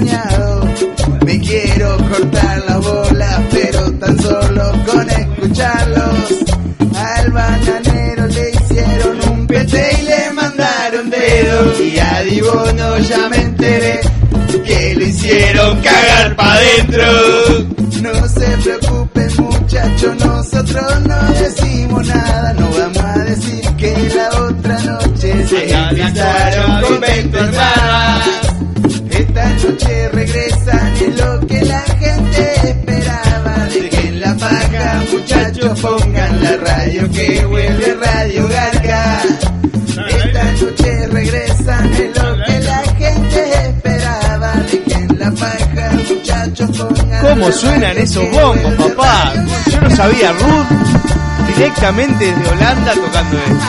extrañado. Me quiero cortar las bolas, pero tan solo con escucharlos. Al bananero le hicieron un pete y le mandaron dedo. Y a Dibono ya me enteré que lo hicieron cagar pa' dentro. No se preocupen muchachos, nosotros no decimos nada. No vamos a decir que la otra noche se gastaron con 20 muchachos, pongan la radio que vuelve Radio Garca. Esta noche regresan es lo que la gente esperaba. Dejen la paja, muchachos, pongan ¿Cómo la suenan radio esos bombos, papá? Yo no sabía, Ruth directamente desde Holanda tocando esto.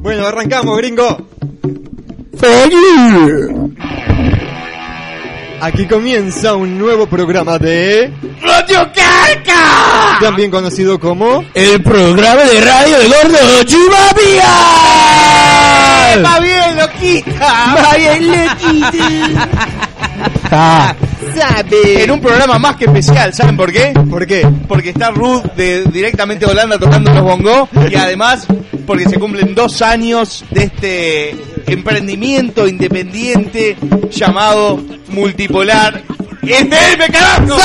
Bueno, arrancamos, gringo. Aquí comienza un nuevo programa de ¡Radio Carca! también conocido como El programa de radio de Gordo Chumapia. ¡Va bien, loquita! ¡Va bien, loquita! En un programa más que especial, ¿saben por qué? ¿Por qué? Porque está Ruth de, directamente de Holanda tocando los bongos y además porque se cumplen dos años de este emprendimiento independiente llamado Multipolar FM, carajo.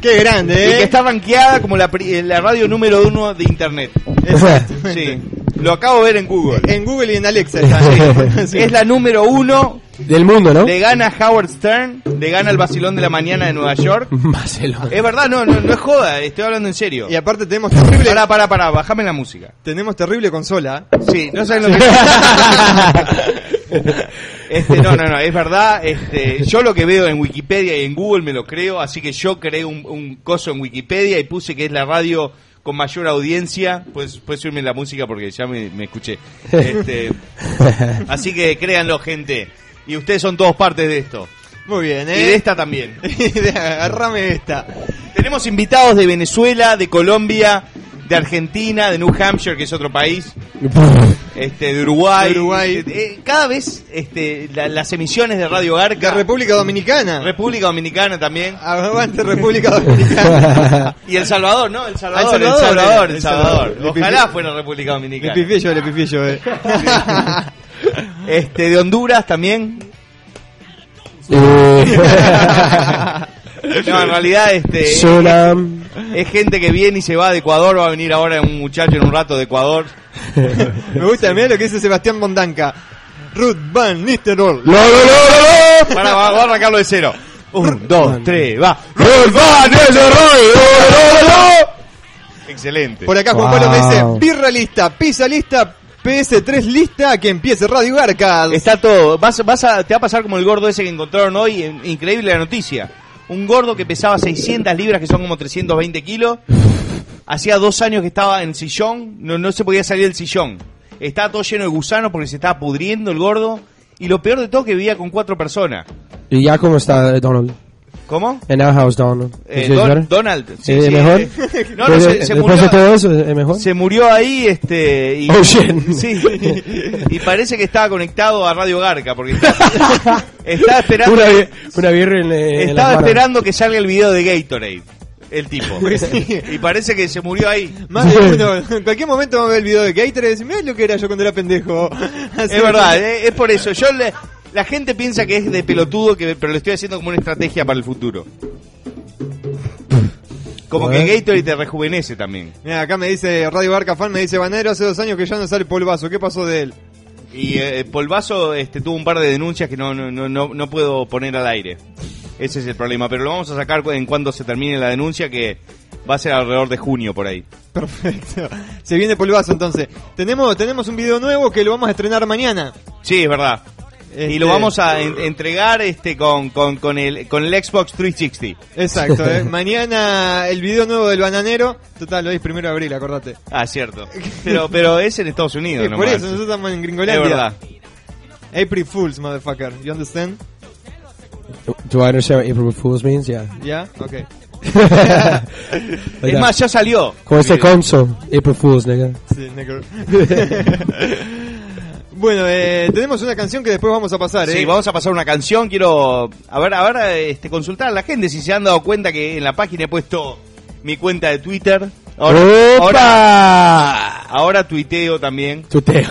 Qué grande, Y que ¿eh? está rankeada como la, pri- la radio número uno de internet. Exacto. Sí, lo acabo de ver en Google. En Google y en Alexa está. Sí. Es la número uno, Del mundo, ¿no? le gana Howard Stern, le gana el vacilón de la mañana de Nueva York. Barcelona. Es verdad, no, no, no es joda, estoy hablando en serio. Y aparte tenemos terrible, Pará, pará, pará, bajame la música. tenemos terrible consola. Sí, no saben lo que Este, no, no, no, es verdad. Este, yo lo que veo en Wikipedia y en Google me lo creo, así que yo creé un, un coso en Wikipedia y puse que es la radio con mayor audiencia. Pues puedes subirme la música porque ya me, me escuché. Este, así que créanlo, gente. Y ustedes son todos partes de esto. Muy bien, Y ¿eh? de esta también. Agarrame esta. Tenemos invitados de Venezuela, de Colombia, de Argentina, de New Hampshire, que es otro país, este, de Uruguay. De Uruguay. Eh, eh, cada vez este, la- las emisiones de Radio Garca, La República Dominicana. República Dominicana también. Aguante República Dominicana. Y El Salvador, ¿no? El Salvador, Ah, El El Salvador, Salvador, eh. El Salvador. Le Ojalá fuera República le Dominicana. pifié yo, le pifié yo, eh. Este, de Honduras también. Eh, No, en realidad, este. Es gente que viene y se va de Ecuador, va a venir ahora un muchacho en un rato de Ecuador. Me gusta, mirá lo que dice Sebastián Bondanca. Ruth Van Nistelrooy. No. Para, va, va a arrancarlo de cero. Un, dos, tres, va. Van Nistelrooy. Excelente. Por acá Juan Wow. Pablo me dice, birra lista, pizza lista, PS3 lista, que empiece Radio Garca. Está todo. Vas, vas a, te va a pasar como el gordo ese que encontraron hoy. Increíble la noticia. Un gordo que pesaba 600 libras, que son como 320 kilos. Hacía dos años que estaba en el sillón. No, no se podía salir del sillón. Estaba todo lleno de gusanos porque se estaba pudriendo el gordo. Y lo peor de todo que vivía con cuatro personas. ¿Y ya cómo está eh, Donald? ¿Cómo? En our house, Donald. Eh, ¿Es Don- better? Donald. Sí, ¿Es sí, mejor? eh, no, no, se, se Después murió, de todo eso, ¿es mejor? se murió ahí, este, y, Oh, shit. sí, y parece que estaba conectado a Radio Garca, porque estaba, estaba esperando, Una, una birra en, eh, en estaba esperando que salga el video de Gatorade, el tipo, Pues sí. y parece que se murió ahí. Más de uno, en cualquier momento vamos a ver el video de Gatorade y decir, mirá lo que era yo cuando era pendejo. Así Es verdad, eh, es por eso, yo le- la gente piensa que es de pelotudo, que, pero lo estoy haciendo como una estrategia para el futuro. Como que. Gatorade te rejuvenece también. Mira, acá me dice Radio Barca Fan, me dice, Banero hace dos años que ya no sale polvazo, ¿qué pasó de él? Y eh, Polvazo este, tuvo un par de denuncias que no, no, no, no, puedo poner al aire. Ese es el problema. Pero lo vamos a sacar en cuando se termine la denuncia, que va a ser alrededor de junio por ahí. Perfecto. Se viene polvazo entonces. Tenemos, tenemos un video nuevo que lo vamos a estrenar mañana. Sí, es verdad. Este- Y lo vamos a en- entregar este con, con, con, el, con el Xbox 360. Exacto, ¿eh? mañana el video nuevo del bananero. Total, lo es primero de abril, acordate. Ah, cierto. Pero, pero es en Estados Unidos. Eh, por eso, nosotros estamos en es Gringolandia. verdad. April Fools, motherfucker. You understand? Do I understand what April Fool's means? Yeah. ¿Ya? Ok. Like Es that. más, ya salió. Como este conso. April Fool's, nigga. Sí, negro. Bueno, eh, tenemos una canción que después vamos a pasar, ¿eh? Sí, vamos a pasar una canción. Quiero a ver, a ver, este, consultar a la gente si se han dado cuenta que en la página he puesto mi cuenta de Twitter. Ahora, ahora, ¡Opa! ahora tuiteo también. Tuteo.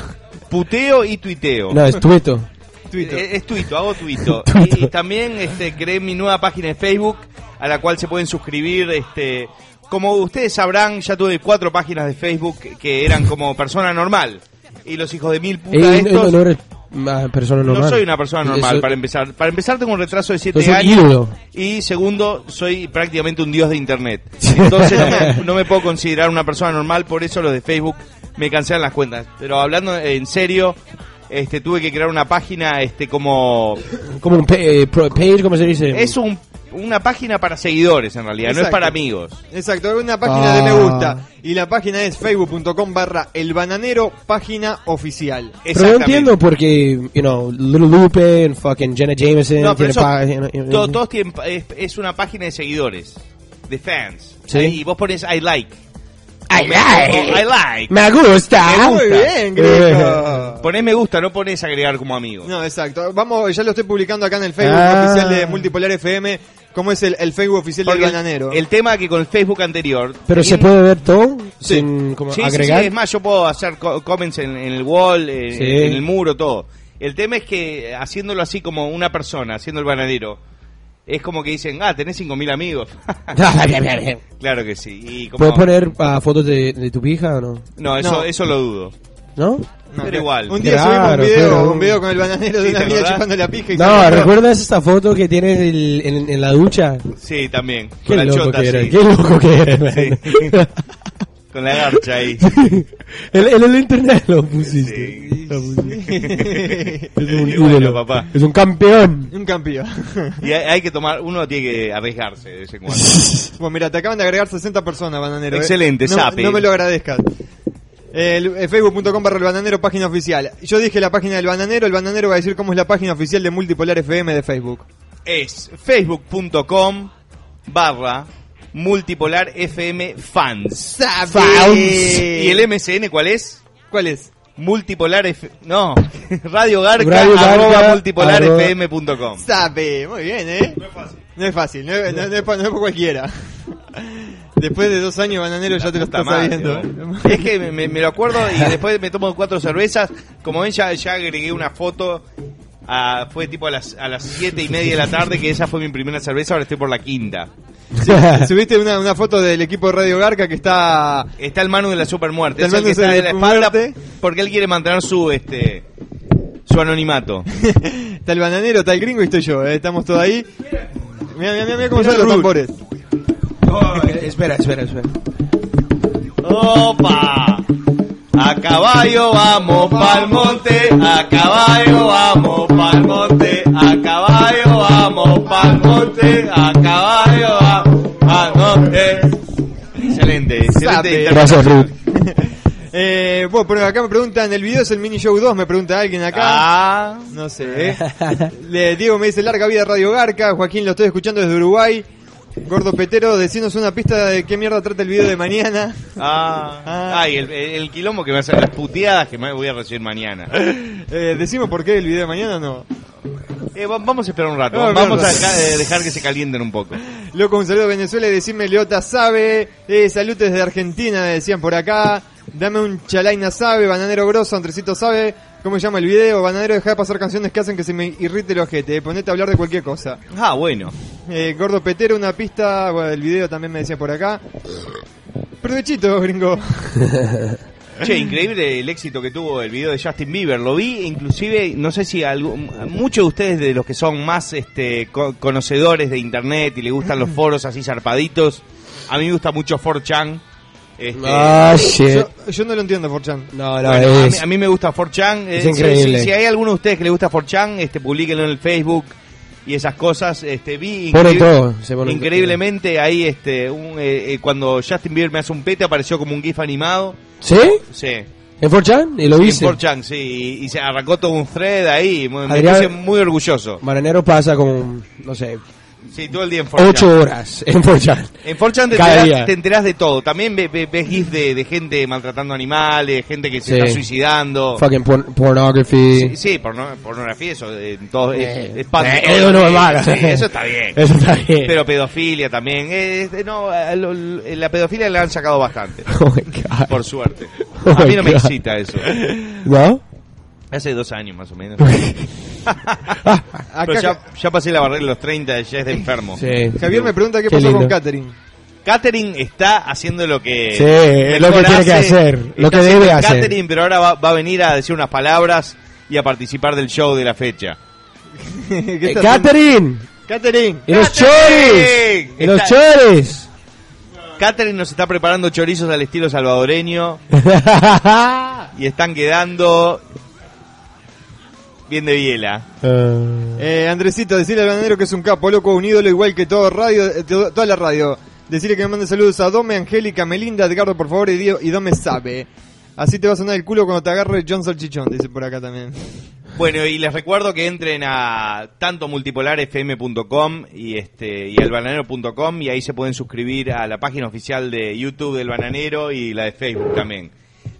Puteo y tuiteo. No, es tuito. Eh, Es tuito, hago tuito. Tuito. Y, y también este, creé mi nueva página de Facebook a la cual se pueden suscribir. Este, como ustedes sabrán, ya tuve cuatro páginas de Facebook que eran como persona normal. Y los hijos de mil putas Ey, estos... no, no eres una persona normal. No soy una persona normal, Eso- para empezar. Para empezar tengo un retraso de 7 Sos un años. ídolo. Y segundo, soy prácticamente un dios de internet. Entonces no me, no me puedo considerar una persona normal, por eso los de Facebook me cancelan las cuentas. Pero hablando en serio, este tuve que crear una página este como Como un eh, pro- page, ¿cómo se dice? es un, una página para seguidores en realidad, no es para amigos. Exacto, es una página de me Ah. gusta. Y la página es facebook.com barra el bananero, página oficial. Pero no entiendo porque, you know, Little Lupe and fucking Jenna Jameson No, tiene to- todos tienen, es, es una página de seguidores, de fans. Sí. Y vos pones I like. I like. I like. Me gusta. Muy bien, Greco. Ponés me gusta, no pones agregar como amigo. No, exacto. Vamos, ya lo estoy publicando acá en el Facebook Ah. oficial de Multipolar FM, como es el, el Facebook oficial Porque del el- bananero. El, tema que con el Facebook anterior. Pero se puede ver todo Sí. sin como Sí, sí, agregar. sí, es más, yo puedo hacer co- comments en, en el wall, eh, Sí. en el muro, todo. El tema es que haciéndolo así como una persona, haciendo el bananero, es como que dicen, ah, tenés 5.000 amigos. claro que sí. Y como- ¿Puedes poner ah, fotos de, de tu pija o no? No, eso, No. eso lo dudo. ¿No? No, pero igual. Un día Claro, subimos un video, pero- un video con el bananero de Sí, una ¿te mina chupando la pija y No, salió- ¿recuerdas esta foto que tienes el- en, en la ducha? Sí, también. Qué Con la loco chota, que eres, sí. qué loco que eres, man. Sí. Con la garcha ahí. en, en el internet lo pusiste. Sí. Lo pusiste. Es un Y bueno, ídolo. papá. Es un campeón. Un campeón. Y hay, hay que tomar, uno tiene que arriesgarse de vez en cuando. Bueno, mira, te acaban de agregar 60 personas, bananero. ¿eh? Excelente, no, sape. No me lo agradezcas. El, eh, Facebook.com barra el bananero, página oficial. Yo dije la página del bananero, el bananero va a decir cómo es la página oficial de Multipolar FM de Facebook. Es facebook.com barra Multipolar FM Fans. Fans. ¿Y el MCN cuál es? ¿Cuál es? Multipolar F... No, Radio Garca, Radio Garca, arroba multipolarfm.com. Sabe, muy bien, ¿eh? No es fácil. No es fácil, no es, no- no es pa- no es para cualquiera. Después de dos años, bananero, ya te lo estás madre. Es que me, lo acuerdo y después me tomo cuatro cervezas. Como ven, ya, ya agregué una foto. a- fue tipo a las, a las siete y media de la tarde, que esa fue mi primera cerveza. Ahora estoy por la quinta. Subiste una, una foto del equipo de Radio Garca que está... Está el Manu de la supermuerte. Está Es el que Manu está de de la espalda porque él quiere mantener su este su anonimato. está el bananero, está el gringo y estoy yo, ¿eh? Estamos todos ahí. Mira, mira, mira, cómo son los Ruth. Espera, espera, espera. ¡Opa! A caballo vamos pa'l monte, a caballo vamos pa'l monte, a caballo vamos pa'l monte, a caballo vamos pa'l monte. Excelente, excelente. Gracias, Ruth. Eh, bueno, pero acá me preguntan, ¿el video es el mini show 2? Me pregunta alguien acá. Ah, No sé, ¿eh? Le- Diego me dice larga vida Radio Garca. Joaquín lo estoy escuchando desde Uruguay. Gordo Petero, decinos una pista de qué mierda trata el video de mañana. ah, Ah. ay, el, el quilombo que me hacen las puteadas que me voy a recibir mañana. Eh, ¿Decimos por qué el video de mañana o no? Eh, va- vamos a esperar un rato, Vamos a eh, dejar que se calienten un poco. Loco, un saludo a Venezuela y decime Leota sabe. Eh, salud desde Argentina, me decían por acá. Dame un chalaina sabe, bananero grosso, Andresito sabe. ¿Cómo se llama el video? Bananero, deja de pasar canciones que hacen que se me irrite el ojete. eh, Ponete a hablar de cualquier cosa. Ah, bueno. Eh, Gordo Petero, una pista. Bueno, el video también me decía por acá. Provechito, gringo. Che, increíble el éxito que tuvo el video de Justin Bieber. Lo vi, inclusive, no sé si algo- muchos de ustedes de los que son más este, co- conocedores de internet y le gustan los foros así zarpaditos. A mí me gusta mucho 4chan. Este, Ah, shit. Yo, yo no lo entiendo, Forchan. No, no, bueno, a, mí, es... a mí me gusta 4chan. eh, Es si- increíble. Si, si hay alguno de ustedes que le gusta 4chan, este, publiquenlo en el Facebook y esas cosas. Este, vi increíble- todo, se increíblemente ahí este, un, eh, eh, cuando Justin Bieber me hace un pete apareció como un GIF animado. ¿Sí? Sí. ¿En 4chan? ¿Y lo En viste? 4chan, sí, y, y se arrancó todo un thread ahí, me, me puse muy orgulloso. Maranero pasa como, no sé, Sí, todo el día en 4chan. 8 horas en 4chan. En 4chan te enterás, te enterás de todo. También ve- ve- ves GIFs de, de gente maltratando animales, gente que se Sí. está suicidando. Fucking por- pornography. Sí, sí, porno- pornografía, eso, eh, todo, es, Eh, es de eh, eso no es malo. Sí, eso está bien. Eso está bien. Pero pedofilia también. eh, eh, no, eh, lo- la pedofilia la han sacado bastante, Oh my God. por suerte. Oh A mí no me God. excita eso. ¿No? Hace dos años más o menos. Acá Pero ya, ya pasé la barrera de los 30, ya es de enfermo. Sí. Javier me pregunta qué, Qué pasó con. Catherine. Catherine está haciendo lo que Sí, mejor lo que tiene que hace. hacer, lo que debe hacer. Catherine, pero ahora va, va a venir a decir unas palabras y a participar del show de la fecha. ¿Qué Eh? Catherine. Catherine. Y los chores. Y los chores. Catherine nos está preparando chorizos al estilo salvadoreño y están quedando bien de biela. Eh, Andresito, decirle al bananero que es un capo, loco, un ídolo igual que todo radio, eh, toda la radio. Decirle que me mande saludos a Dome, Angélica, Melinda, Edgardo, por favor, y, Dio- y Dome sabe. Así te va a sonar el culo cuando te agarre John Salchichón, dice por acá también. Bueno, y les recuerdo que entren a tanto multipolarfm.com y este y al bananero.com y ahí se pueden suscribir a la página oficial de YouTube del Bananero y la de Facebook también.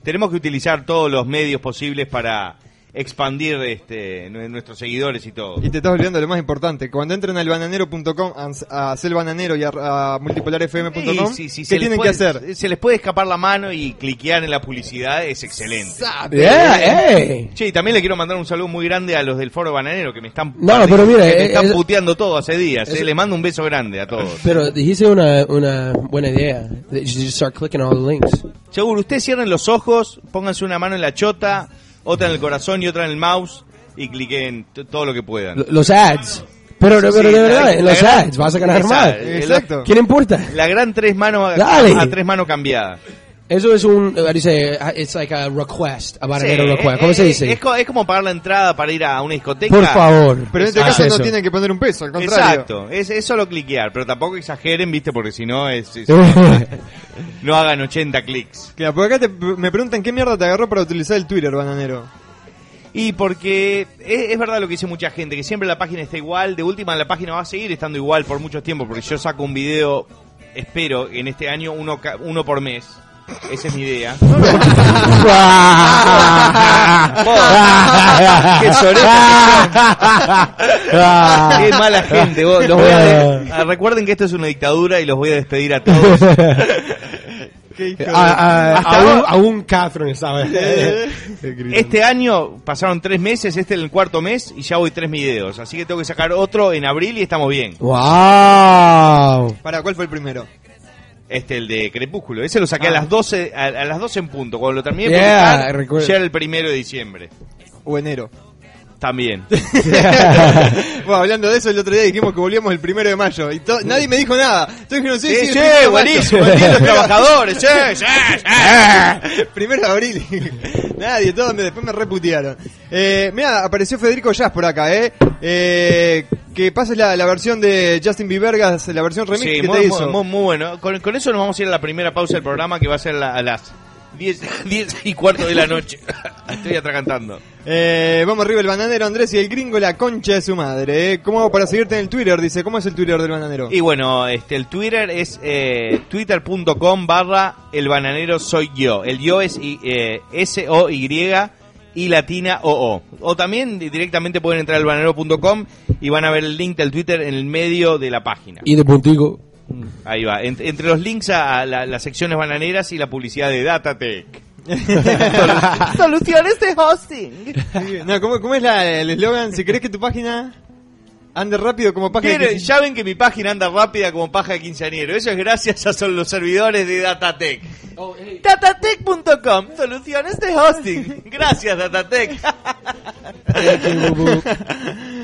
Tenemos que utilizar todos los medios posibles para expandir este nue- nuestros seguidores y todo. Y te estás olvidando de lo más importante, cuando entren al bananero.com, a, a Bananero y a, a multipolarfm.com, Sí, sí, sí, ¿qué se les tienen puede- que hacer? Se les puede escapar la mano y cliquear en la publicidad, es excelente. Yeah, ey. Che, y también le quiero mandar un saludo muy grande a los del Foro Bananero que me están, No, pero mira, que me eh, están es- puteando todo hace días. es- eh. Le mando un beso grande a todos. Pero dijiste una, una buena idea. You just start clicking all the links. Seguro, ustedes cierren los ojos, pónganse una mano en la chota, otra en el corazón y otra en el mouse y cliquen t- todo lo que puedan. Los ads. Pero, pero sí, de verdad, la los gran- ads vas a ganar más. Eh, Exacto. ¿Quién importa? La gran tres manos a, Dale. a tres manos cambiadas. Eso es un, uh, dice, uh, it's like a request, a Sí, request. eh, ¿Cómo se eh, dice? Es, co- es como pagar la entrada para ir a una discoteca. Por favor. Pero en este caso no tienen que poner un peso, al contrario. Exacto, es, es solo cliquear, pero tampoco exageren, viste, porque si no es, es- no hagan 80 clics. Claro, por acá te- me preguntan qué mierda te agarró para utilizar el Twitter, bananero. Y porque es, es verdad lo que dice mucha gente, que siempre la página está igual, de última la página va a seguir estando igual por mucho tiempo, porque yo saco un video espero en este año uno, ca- uno por mes. Esa es mi idea. ¡Qué soreta! ¡Qué mala gente! vos. Los voy a de- ah, recuerden que esto es una dictadura y los voy a despedir a todos. Qué hijo de- A, a- Hasta a un, a un Catherine, ¿sabes? Este año pasaron tres meses, este es el cuarto mes y ya voy tres videos. Así que tengo que sacar otro en abril y estamos bien. ¡Wow! Para, ¿cuál fue el primero? Este, el de Crepúsculo. Ese lo saqué a Ah. las 12, a, a las 12 en punto. Cuando lo terminé Yeah, publicar, ya era el primero de diciembre. O enero. También. bueno, hablando de eso, el otro día dijimos que volvíamos el primero de mayo y to- nadie me dijo nada. Entonces dijeron, sí, Sí, sí, sí, de buenísimo, los trabajadores, sí, sí. primero de abril. nadie, todos me, después me reputearon. Eh, mira, apareció Federico Jazz por acá, ¿eh? eh que pases la, la versión de Justin Biebergas, la versión remix Sí, que muy, te muy- hizo. muy- muy bueno. Con, con eso nos vamos a ir a la primera pausa del programa que va a ser la- a las 10, 10 y cuarto de la noche. Estoy atragantando. Eh, vamos arriba el bananero Andrés y el gringo la concha de su madre. ¿eh? ¿Cómo hago para seguirte en el Twitter? Dice, ¿cómo es el Twitter del bananero? Y bueno, este el Twitter es eh, twitter.com barra el bananero soy yo. El yo es I- eh, S-O-Y y latina O-O. O también di- directamente pueden entrar al bananero.com y van a ver el link del Twitter en el medio de la página. Y de puntico. Ahí va, Ent- entre los links a, a la- las secciones bananeras y la publicidad de Datatec. Soluciones de hosting. No, ¿cómo, cómo es la- el eslogan? Si querés que tu página ande rápido como página Quiero- de ya ven que mi página anda rápida como paja de quinceañero. Eso es gracias a son los servidores de Datatec. Datatec.com, soluciones de hosting. Gracias, Datatec.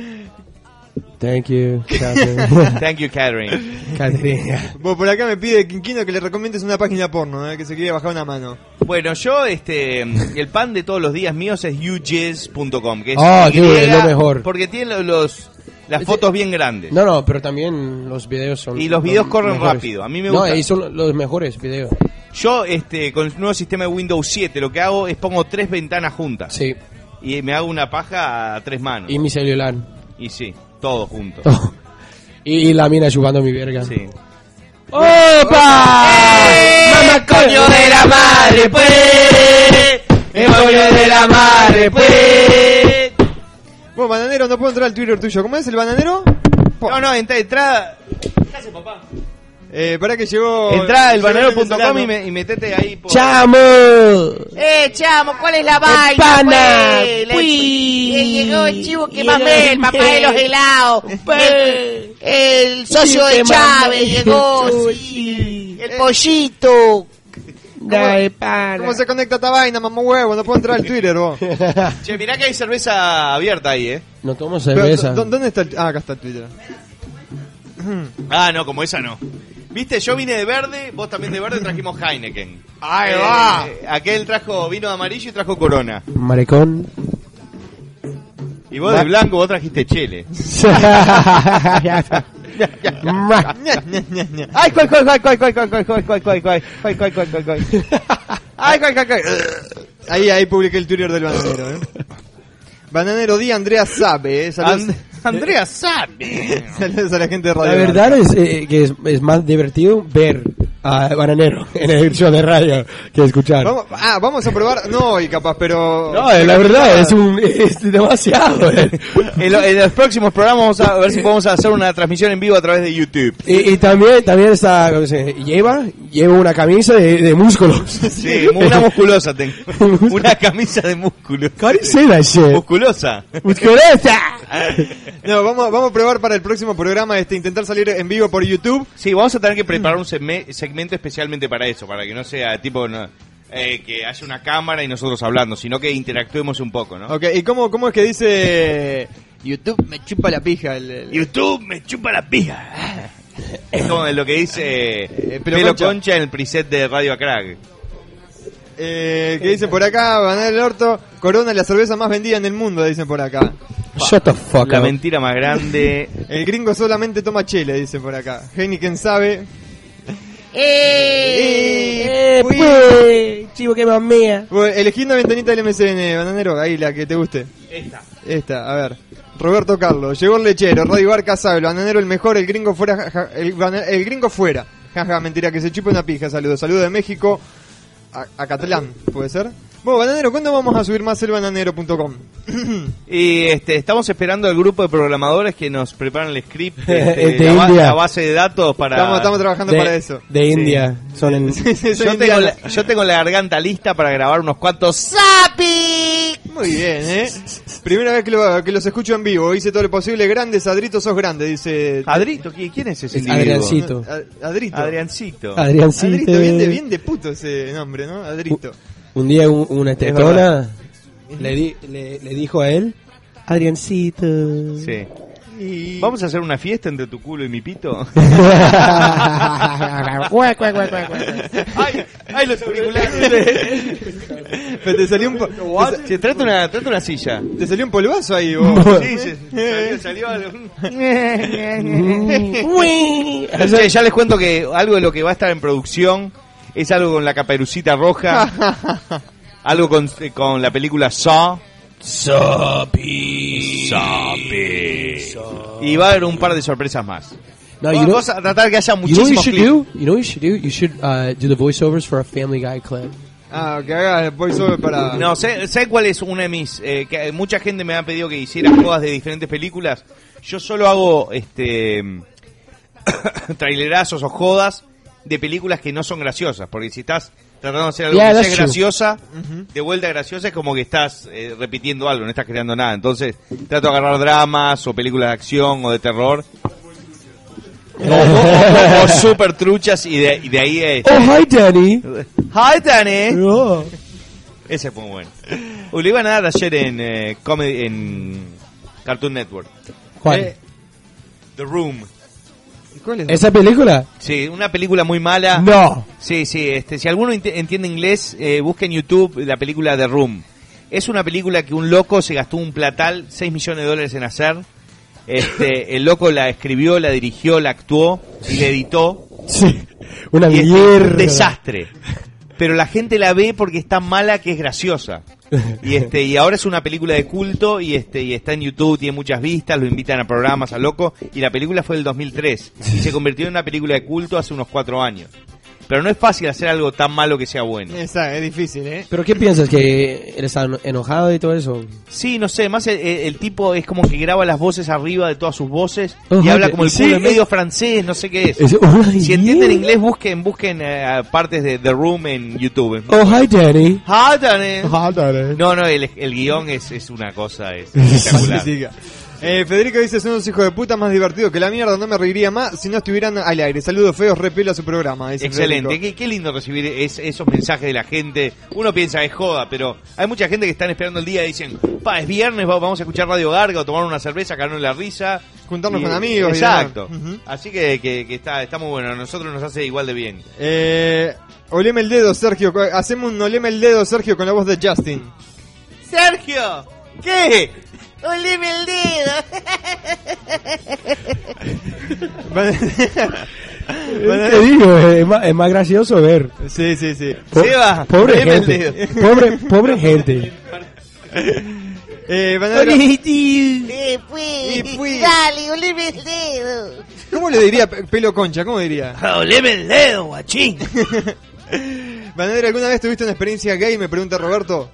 Thank you, Catherine. Thank you, Catherine. Catherine. Vos por acá me pide Quinquino que le recomiendes una página porno, eh, que se quiere bajar una mano. Bueno, yo, este, el pan de todos los días míos es ujizz.com, que es Ah, Y, bueno, lo mejor. Porque tiene lo- los, las fotos bien grandes. No, no, pero también los videos son. Y los videos corren mejores. rápido. A mí me No, gusta. y son los mejores videos. Yo, este, con el nuevo sistema de Windows 7, lo que hago es pongo tres ventanas juntas. Sí. Y me hago una paja a tres manos. Y mi celular. Y sí, todo junto. y, y la mina chupando mi verga. Sí. ¡Opa! ¡Mamá coño de la madre, pues! ¡El coño de la madre, pues! Vos, bananero, no puedo entrar al Twitter tuyo. ¿Cómo es el bananero? No, no, entra, entra. ¿Qué hace, papá? Eh, para que llegó... Entra al llegó el bananero.com venezolano. y, me, y metete ahí por. ¡Chamo! Eh, chamo, ¿cuál es la vaina? pana, pues? Llegó el chivo que Llegó mamé, el papá de los helados. El, el socio de Chávez llegó, sí. El pollito. Dale, pana. ¿Cómo se conecta esta vaina, mamá huevo? No puedo entrar al Twitter, vos. Che, mirá que hay cerveza abierta ahí, eh. No tomo cerveza. ¿dó- ¿Dónde está el... Ah, acá está el Twitter. Ah, no, como esa no. Viste, yo vine de verde, vos también de verde trajimos Heineken. Ahí Eh, va. Aquel trajo vino de amarillo y trajo Corona. Maricón. Y vos de blanco, vos trajiste Chele. Ay, cuál, cuál, cuál, cuál, cuál, cuál, cuál, cuál, cuál, cuál, cuál, cuál, cuál, cuál, cuál, cuál. Ay, cuál, cuál, cuál. Ahí, ahí publiqué el Twitter del bananero, ¿eh? Bananero D, Andrea sabe, ¿eh? Saludos, And- Andrea sabe. saludos a la gente de Radio La verdad es eh, que es, es más divertido ver a Bananero en el show de radio que escuchar. Vamos, ah, vamos a probar, no hoy capaz, pero... No, la verdad es un es demasiado. eh. En, lo- en los próximos programas vamos a ver si podemos hacer una transmisión en vivo a través de YouTube. Y, y también también está ¿cómo se dice? lleva lleva una camisa de, de músculos. Sí, una musculosa tengo. Una camisa de músculos. Shit? Musculosa. Musculosa. No, vamos, vamos a probar para el próximo programa este intentar salir en vivo por YouTube. Sí, vamos a tener que preparar un segme- segmento especialmente para eso, para que no sea tipo no, eh, que haya una cámara y nosotros hablando, sino que interactuemos un poco, ¿no? Ok, ¿y cómo, cómo es que dice YouTube me chupa la pija? El, el- YouTube me chupa la pija. Es como lo que dice eh, Pelo Pelo, Concha. Concha. en el preset de Radio Crack. eh, que dice por acá, Banal el Orto, Corona la cerveza más vendida en el mundo, dicen por acá. Shut the fuck La up. mentira más grande. El gringo solamente toma chile, dice por acá. Heineken sabe. Eh, Eh, pues, chivo que mamea. Bueno, elegí una ventanita del MCN, bananero, ahí la que te guste. Esta. Esta, a ver. Roberto Carlos, llegó el lechero, Radio Barca sabe, el bananero el mejor, el gringo fuera, ja- ja- el, gringo fuera. Jaja, mentira, que se chupe una pija. Saludos. Saludos de México. A, a Catalán, ¿puede ser? Bueno, Bananero, ¿cuándo vamos a subir más el bananero.com? Y este, estamos esperando al grupo de programadores que nos preparan el script, este, de la, ba- India. la base de datos para... Estamos, estamos trabajando de, para eso. de India. Son en, Sí, sí, yo, tengo la, yo tengo la garganta lista para grabar unos cuantos ¡Sapi! Muy bien, ¿eh? Primera vez que, lo- que los escucho en vivo. Hice todo lo posible. Grandes, Adrito, sos grande, dice... Adrito, ¿qui- ¿quién es ese Es individuo? Adriancito. Adrito. Adriancito. Adriancito. Adrito, bien de, bien de puto ese nombre, ¿no? Adrito. Un día un- una tetona le, di- le, le dijo a él, Adriancito. Sí. Y... ¿Vamos a hacer una fiesta entre tu culo y mi pito? ¡Ay! ¡Ay, los auriculares! Pero te salió un, te, trate una, trate una silla. te salió un polvazo ahí, vos. Sí, sí, salió, salió algo. Uy. Che, ya les cuento que algo de lo que va a estar en producción es algo con la caperucita roja, algo con, con la película Saw. Sopi. Y va a haber un par de sorpresas más. No, you vamos, know, vamos a tratar que haya you know what you muchísimos should clips. do? You know what you should do? You should uh, do the voiceovers for a Family Guy clip. Ah, que haga el voiceover para... No, ¿sé, sé cuál es una de mis? eh, que mucha gente me ha pedido que hiciera jodas de diferentes películas. Yo solo hago este trailerazos o jodas de películas que no son graciosas, porque si estás tratando de hacer algo Yeah, que sea true. graciosa, de vuelta graciosa es como que estás eh, repitiendo algo, no estás creando nada. Entonces trato de agarrar dramas o películas de acción o de terror. O, o- o- o super truchas y de, y de ahí eh, Oh, hi, Danny. Hi Danny Oh. ese fue muy bueno. Uy, lo iban a dar ayer en, eh, comedy, en Cartoon Network. ¿Cuál? Eh, The Room. ¿Cuál es? ¿Esa película? Sí, una película muy mala. No. Sí, sí, este, si alguno ent- entiende inglés, eh, busque en YouTube la película The Room. Es una película que un loco se gastó un platal, 6 millones de dólares en hacer. Este, el loco la escribió, la dirigió, la actuó y la editó. Sí. Una Y es mierda. un desastre. Pero la gente la ve porque es tan mala que es graciosa. Y este y ahora es una película de culto y este y está en YouTube, tiene muchas vistas, lo invitan a programas a loco y la película fue del 2003 y se convirtió en una película de culto hace unos cuatro años. Pero no es fácil hacer algo tan malo que sea bueno. Esa, es difícil, ¿eh? ¿Pero qué piensas? ¿Que él está enojado y todo eso? Sí, no sé, más el, el tipo es como que graba las voces arriba de todas sus voces y habla como el sí, culo, es- medio francés, no sé qué es. Si entienden inglés, busquen busquen eh, partes de The Room en YouTube. Oh, hi, Danny. Dani. Hi, Danny. No, no, el, el guion es, es una cosa es espectacular. Eh, Federico dice, son unos hijos de puta más divertidos que la mierda, no me reiría más si no estuvieran al aire. Saludos feos, repelo a su programa. dice Excelente, Federico. qué, qué lindo recibir es- esos mensajes de la gente. Uno piensa es joda, pero hay mucha gente que están esperando el día y dicen, pa, es viernes, va- vamos a escuchar Radio Garga o tomar una cerveza, caernos la risa. Juntarnos Y- con amigos y Exacto. demás. Ujú. Así que, que- que está, está muy bueno, a nosotros nos hace igual de bien. Eh, oleme el dedo, Sergio. Hacemos un oleme el dedo, Sergio, con la voz de Justin. Sergio, ¿qué? Oleme el dedo. Te digo, es más, es más gracioso ver. sí, sí, sí. Po- Seba, pobre gente. dedo. Pobre, pobre gente. Eh, ver- Eh, pues, fui. dale, oleme el dedo. ¿Cómo le diría Pe- pelo concha? ¿Cómo diría? Oleme el dedo, guachín. Vanadero, ¿alguna vez tuviste una experiencia gay? Me pregunta Roberto.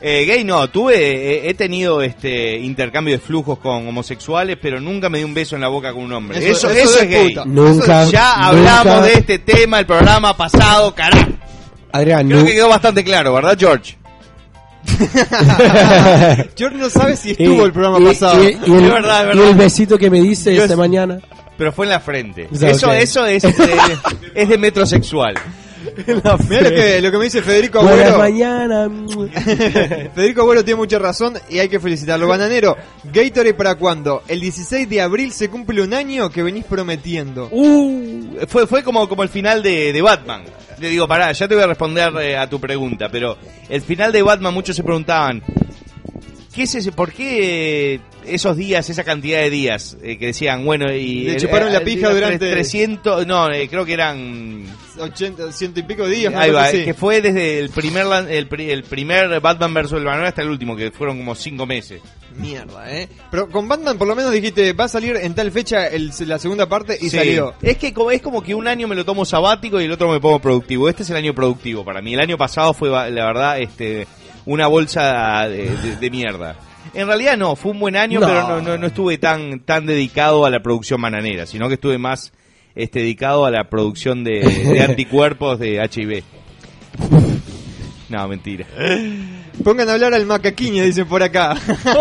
Eh, gay no, tuve, eh, he tenido este intercambio de flujos con homosexuales, pero nunca me di un beso en la boca con un hombre. Eso, Eso- eso, eso es gay. puta. Nunca. Ya nunca- hablamos de este tema el programa pasado, carajo. Adrián, Creo que quedó bastante claro, ¿verdad, George? George no sabe si estuvo el programa y- pasado. y- y el, Es verdad, es y verdad. el besito que me Yo esta es- mañana. Pero fue en la frente. Eso, eso es, este, es de metrosexual. Mirá lo que, lo que me dice Federico Buenas Agüero. mañana. Federico Agüero tiene mucha razón y hay que felicitarlo. Bananero, Gatorade para cuándo? El 16 de abril se cumple un año que venís prometiendo. Uh, fue, fue como, como el final de, de Batman. Le digo, pará, ya te voy a responder eh, a tu pregunta, pero el final de Batman muchos se preguntaban, ¿qué es ese? ¿Por qué eh, esos días, esa cantidad de días eh, que decían, bueno, y... Le chuparon la pija durante- 300, no, eh, creo que eran... 80, ciento y pico días. Ahí va, que fue desde el primer el, pri- el primer Batman vs. el Banner hasta el último, que fueron como cinco meses. Mierda, eh. Pero con Batman por lo menos dijiste, va a salir en tal fecha el- la segunda parte y Sí. salió. Es que es como que un año me lo tomo sabático y el otro me pongo productivo. Este es el año productivo para mí. El año pasado fue, la verdad, este una bolsa de, de- de mierda. En realidad no, fue un buen año, No. pero no, no, no estuve tan, tan dedicado a la producción bananera, sino que estuve más este, dedicado a la producción de, de anticuerpos de HIV. No, mentira. Pongan a hablar al macaquiño, dicen por acá. Para,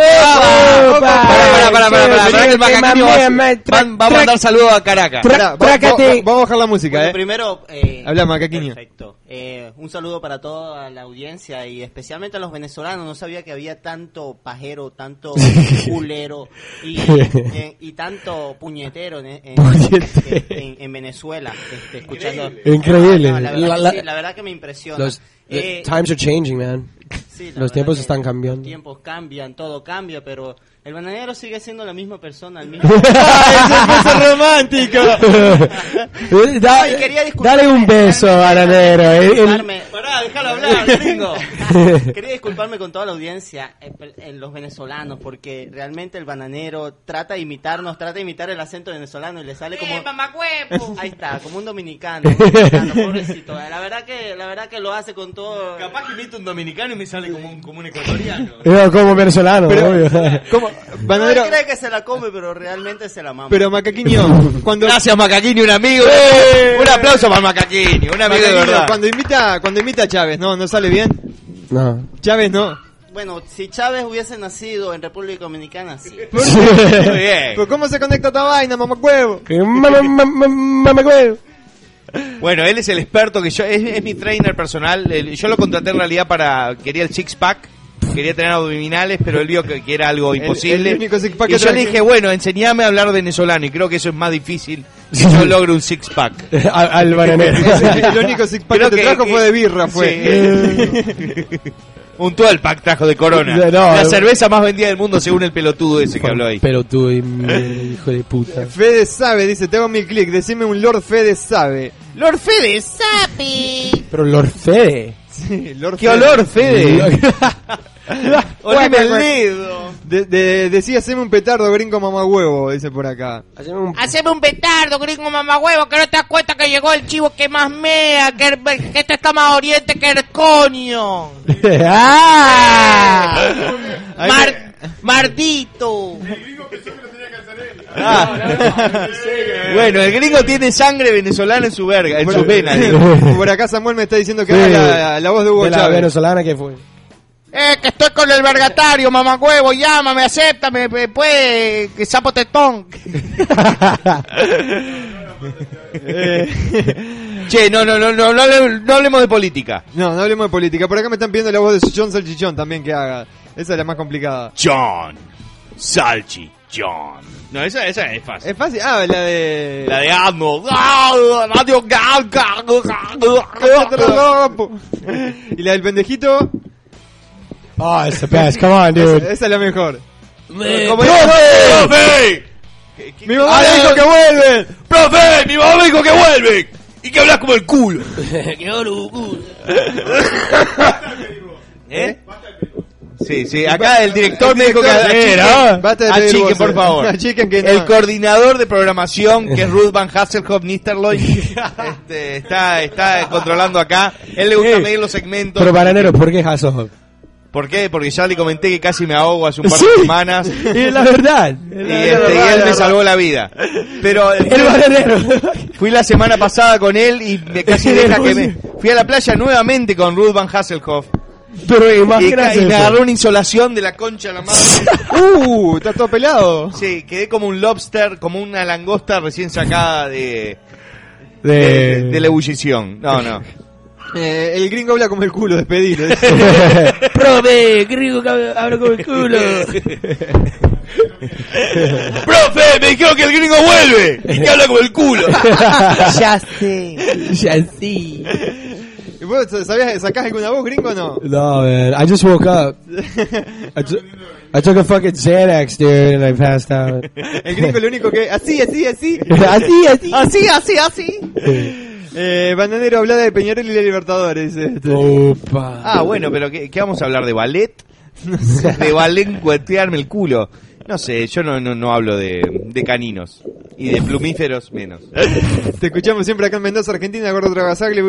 para, para, para, para, para, que el macaquino va, Tra- va- va a mandar saludos a Caracas. Vamos a bajar la música, Bueno, eh. primero, eh, Habla, Macaquiño. Perfecto. Eh, un saludo para toda la audiencia y especialmente a los venezolanos. No sabía que había tanto pajero, tanto culero y, eh, y tanto puñetero en, en- Puñetero. en- en Venezuela. este, escuchando. Increíble. No, la, verdad La- que la- sí, la verdad que me impresiona. Los the Eh, times are changing, man. Sí, los tiempos están cambiando. Los tiempos cambian, todo cambia, pero el bananero sigue siendo la misma persona. El mismo... ¡Eso romántico! Da- Ay, quería disculparme, dale un beso, bananero. eh, el-. Pará, déjalo hablar, gringo. Quería disculparme con toda la audiencia, en, en los venezolanos, porque realmente el bananero trata de imitarnos, trata de imitar el acento venezolano y le sale como... Ahí está, como un dominicano, un dominicano, pobrecito. La verdad que, la verdad que lo hace con todo... Capaz que imito un dominicano y me sale como un, como un ecuatoriano. Como venezolano, Pero, obvio. ¿cómo? No, Bananero, él cree que se la come, pero realmente se la mama. pero Macaquiño, cuando... Gracias, Macaquini, un amigo. Un aplauso para Macaquini, un amigo de Macaquiño, verdad. cuando imita, cuando imita a Chávez, ¿no? ¿No sale bien? No. Chávez no. Bueno, si Chávez hubiese nacido en República Dominicana, sí. Muy bien. ¿Pero cómo se conecta esta vaina, mamacuevo? Güey. Bueno, él es el experto que yo es, es mi trainer personal. El- Yo lo contraté en realidad para quería el six pack, quería tener abdominales, pero él vio que, que era algo El- imposible. el único six pack y que yo le dije, bueno, enseñame a hablar venezolano y creo que eso es más difícil que yo logre un six pack. Al, al bananero. El único six pack Creo que te trajo que- fue de birra, fue. Un 12 pack trajo de Corona. No, la no. cerveza más vendida del mundo según el pelotudo ese que habló ahí. Pero tú, y mi hijo de puta. Fede sabe, dice, te hago mil clics, decime un Lord Fede sabe. Lord Fede, sapi. Pero Lord Fede. Sí, Lord ¡Qué Fede. olor, Fede! Oleme el dedo. De, de- decía, haceme un petardo gringo mamagüevo, dice por acá. Haceme un- Haceme un petardo, gringo mamagüevo, que no te das cuenta que llegó el chivo que más mea, que, el- que este está más oriente que el coño. ¡Ah! Mar, mardito. Ah. bueno, el gringo tiene sangre venezolana en su verga, en su vena. por acá Samuel me está diciendo que Sí. haga la, la voz de Hugo De la Chávez. venezolana que fue. Eh, que estoy con el vergatario, mamagüevo, llámame, acéptame, pues, pues, que sapo tetón. Che, no, no, no, no, no, hable- no hablemos de política. No, no hablemos de política. Por acá me están pidiendo la voz de John Salchichón también que haga. Esa es la más complicada. John. Salchi John. No, esa, esa es fácil. Es fácil. Ah, la de... La de Admo. y la del pendejito. Oh, it's the best. Come on, dude. esa es la mejor. ¿Cómo es? ¡Profe! ¡Mi mamá dijo que vuelven! ¡Profe! ¡Mi mamá me dijo que vuelve! Y que hablas como el culo. ¿Eh? Sí, sí, acá el director me dijo que director- Basta de pedir por favor. Achiquen que no. El coordinador de programación, que es Ruth Van Hasselhoff Nisterloy, este, está, está controlando acá. Él le gusta Eh, medir los segmentos. Pero bananero, ¿por qué Hasselhoff? ¿Por qué? Porque ya le comenté que casi me ahogo hace un par de Sí. semanas. Y es la verdad. Y, este, y él me salvó la vida. Pero El bananero. fui la semana pasada con él y me casi deja que me... Fui a la playa nuevamente con Ruth Van Hasselhoff. Pero Y, ca- imagínate. y me agarró una insolación de la concha la madre. ¡Uh! Está todo pelado. Sí, quedé como un lobster, como una langosta recién sacada de, de, De... de la ebullición. No, no. Eh, el gringo habla como el culo, despedido. Profe, gringo, que hablo con el culo. ¡Profe! ¡Me dijeron que el gringo vuelve! Y que habla como el culo. ya sé. Ya sí. ¿Y ¿Vos sabías, sacás alguna voz gringo o no? No, man. I just woke up. I I took a fucking Xanax, dude, and I passed out. El gringo lo único que... Así, así, así. así, así. Así, así, así. Eh, Bananero habla de Peñarol y la Libertadores. este. Opa. Ah, bueno, pero ¿qué, qué vamos a hablar? ¿De ballet? de ballet cuetearme el culo. No sé, yo no, no, no hablo de, de caninos. Y de plumíferos menos. Te escuchamos siempre acá en Mendoza, Argentina, Gordo Travasaglia.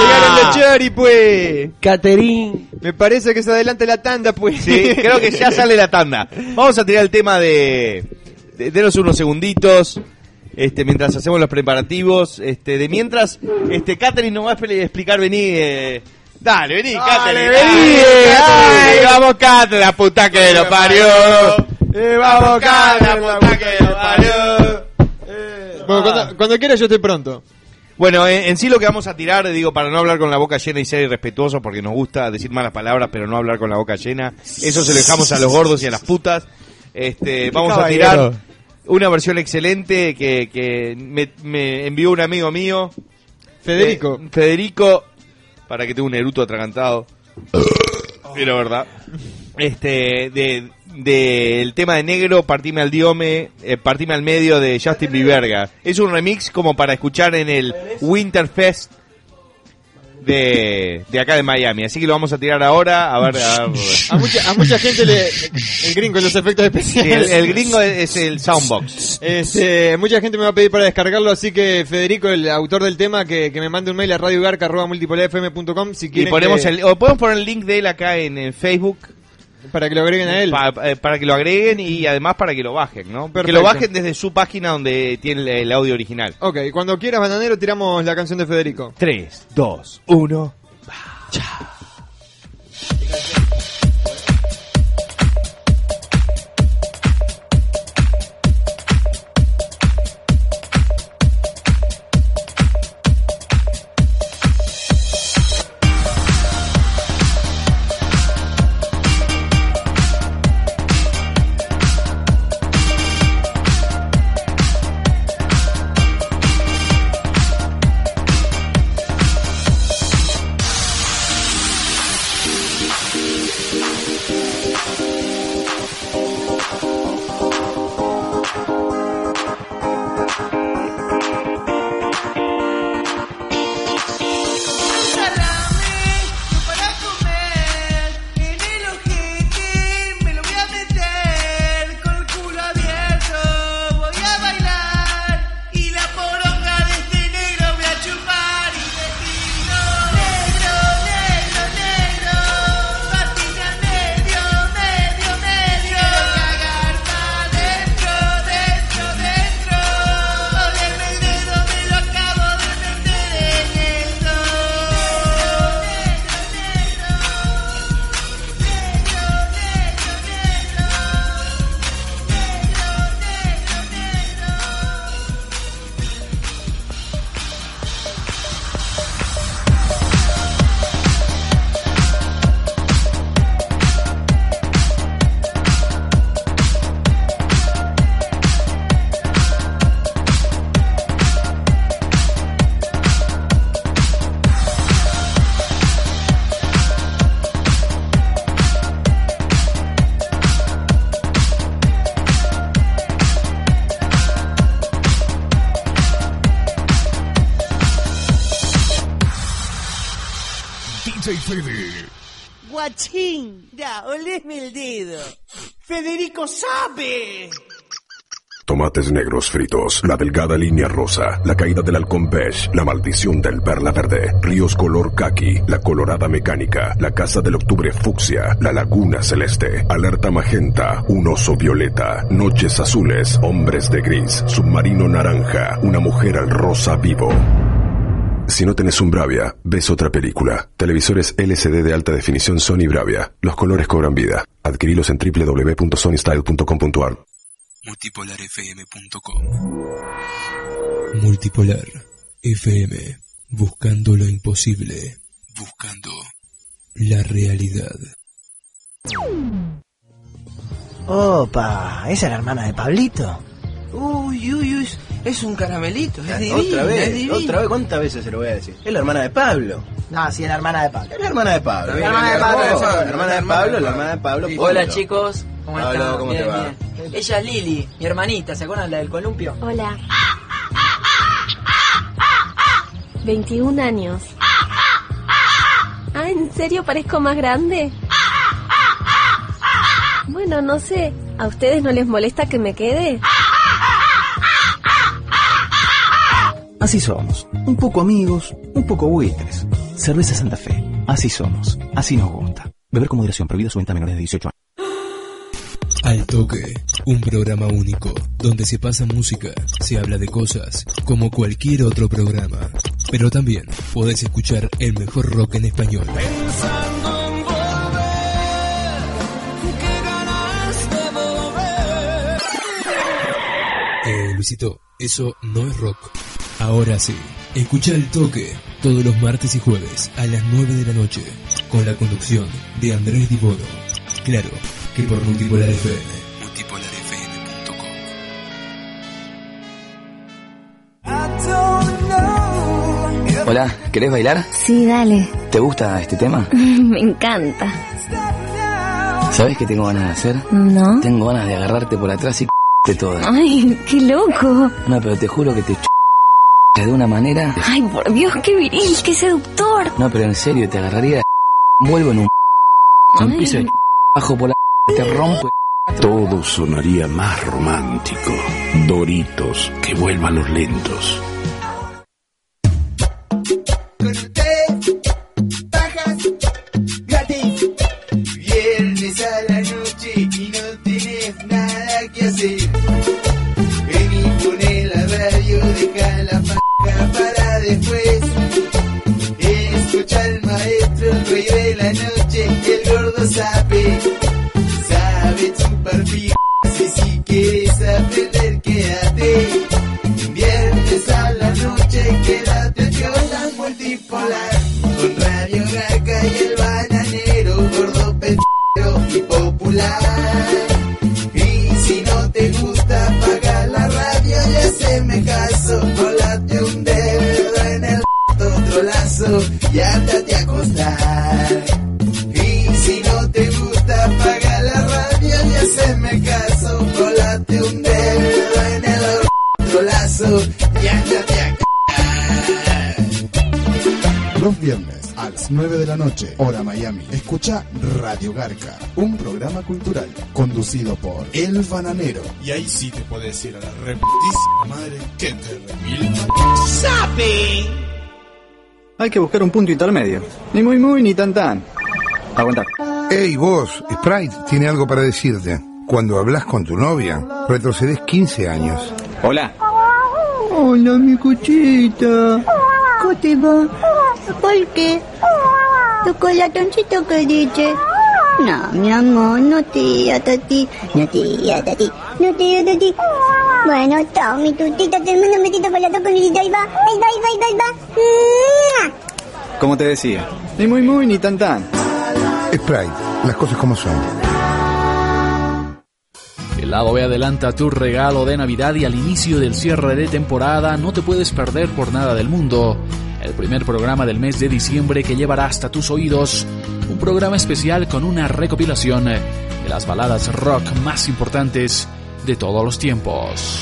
Llegaron los Chori, pues. Caterín. Me parece que se adelanta la tanda, pues. Sí, creo que ya sale la tanda. Vamos a tirar el tema de... de denos unos segunditos. Este, mientras hacemos los preparativos, este, de mientras, este, Catherine nos va a expli- explicar, vení, eh, dale, vení, Catherine, vení, dale, vamos, Catherine, la puta que lo parió, eh, vamos, Catherine, la puta que lo parió. Bueno, cuando, cuando quiera yo estoy pronto. Bueno, en, en sí lo que vamos a tirar, digo, para no hablar con la boca llena y ser irrespetuosos, porque nos gusta decir malas palabras, pero no hablar con la boca llena. Eso se lo dejamos a los gordos y a las putas. Este, vamos a tirar una versión excelente que, que me, me envió un amigo mío, Federico. eh, Federico, para que tenga un eruto atragantado. Pero verdad. Este, de, del tema de negro, partime al diome, eh, partime al medio de Justin Bieberga. Es un remix como para escuchar en el Winterfest de, de acá de Miami. Así que lo vamos a tirar ahora. A ver, a ver. A mucha, a mucha gente le... El gringo los efectos Sí, el, especiales. el gringo es el Soundbox. Este, mucha gente me va a pedir para descargarlo, así que Federico, el autor del tema, que, que me mande un mail a radiogarca.multipolarfm.com si Y quieren ponemos que- el, o podemos poner el link de él acá en, Facebook para que lo agreguen a él. Pa- eh, para que lo agreguen y además para que lo bajen, ¿no? Que lo bajen desde su página donde tiene el, el audio original. Ok, cuando quieras, bananero, tiramos la canción de Federico. 3, 2, 1. para Fritos, la delgada línea rosa, la caída del halcón beige, la maldición del perla verde, ríos color kaki, la colorada mecánica, la casa del octubre fucsia, la laguna celeste, alerta magenta, un oso violeta, noches azules, hombres de gris, submarino naranja, una mujer al rosa vivo. Si no tenés un Bravia, ves otra película. Televisores LCD de alta definición Sony Bravia. Los colores cobran vida. Adquirilos en www.sonystyle.com.ar. multipolarfm.com Multipolar FM buscando lo imposible, buscando la realidad. Opa, ¿esa es la hermana de Pablito? Uy, uy, uy, es un caramelito, es divino, otra es vez, divino. otra vez, ¿cuántas veces se lo voy a decir? Es la hermana de Pablo. No, sí, la hermana de Pablo. La hermana de Pablo. La hermana de Pablo. La hermana de Pablo, la hermana de Pablo. Hola chicos, ¿cómo Hola, están? ¿cómo te Bien, va? bien. Ella es Lili, mi hermanita, ¿se acuerdan la del columpio? Hola. 21 años. Ah, ¿en serio parezco más grande? Bueno, no sé. ¿A ustedes no les molesta que me quede? Así somos. Un poco amigos, un poco buitres. Cerveza Santa Fe. Así somos. Así nos gusta. Beber con moderación. Prohibida su venta a menores de 18 años. Al Toque, un programa único, donde se pasa música, se habla de cosas, como cualquier otro programa. Pero también podés escuchar el mejor rock en español. Eh, Luisito, eso no es rock. Ahora sí, escucha El Toque, todos los martes y jueves a las 9 de la noche, con la conducción de Andrés Dibono. Claro, que por Multipolar FM. multipolarfm.com. Hola, ¿querés bailar? Sí, dale. ¿Te gusta este tema? Me encanta. ¿Sabes qué tengo ganas de hacer? ¿No? Tengo ganas de agarrarte por atrás y de toda. Ay, qué loco. No, pero te juro que te de una manera. Ay, por Dios, qué viril, qué seductor. No, pero en serio, te agarraría. Vuelvo en un. Ay. Empiezo de bajo por la. Te rompo. Todo sonaría más romántico. Doritos, que vuelvan los lentos. Noche, hora Miami. Escucha Radio Garca, un programa cultural conducido por El Bananero. Y ahí sí te puedes ir a la reputísima madre que te remil. ¡Sapi! Hay que buscar un punto intermedio. Ni muy muy ni tan tan. Aguanta. Hey vos, Sprite tiene algo para decirte. Cuando hablas con tu novia, retrocedes 15 años. Hola. Hola, mi cuchita. ¿Cómo te va? ¿Por qué? ¿Tu colatoncito que dice? No, mi amor, no tía, tati. No tía, tati. No tía, tati. Bueno, chao, mi tutita. Te mando un besito para la. Ahí va, ahí va, ahí va, ahí va, ahí va. Como te decía. Ni muy muy ni tan tan. Sprite, las cosas como son. El lado B adelanta tu regalo de Navidad y al inicio del cierre de temporada no te puedes perder por nada del mundo. El primer programa del mes de diciembre que llevará hasta tus oídos un programa especial con una recopilación de las baladas rock más importantes de todos los tiempos.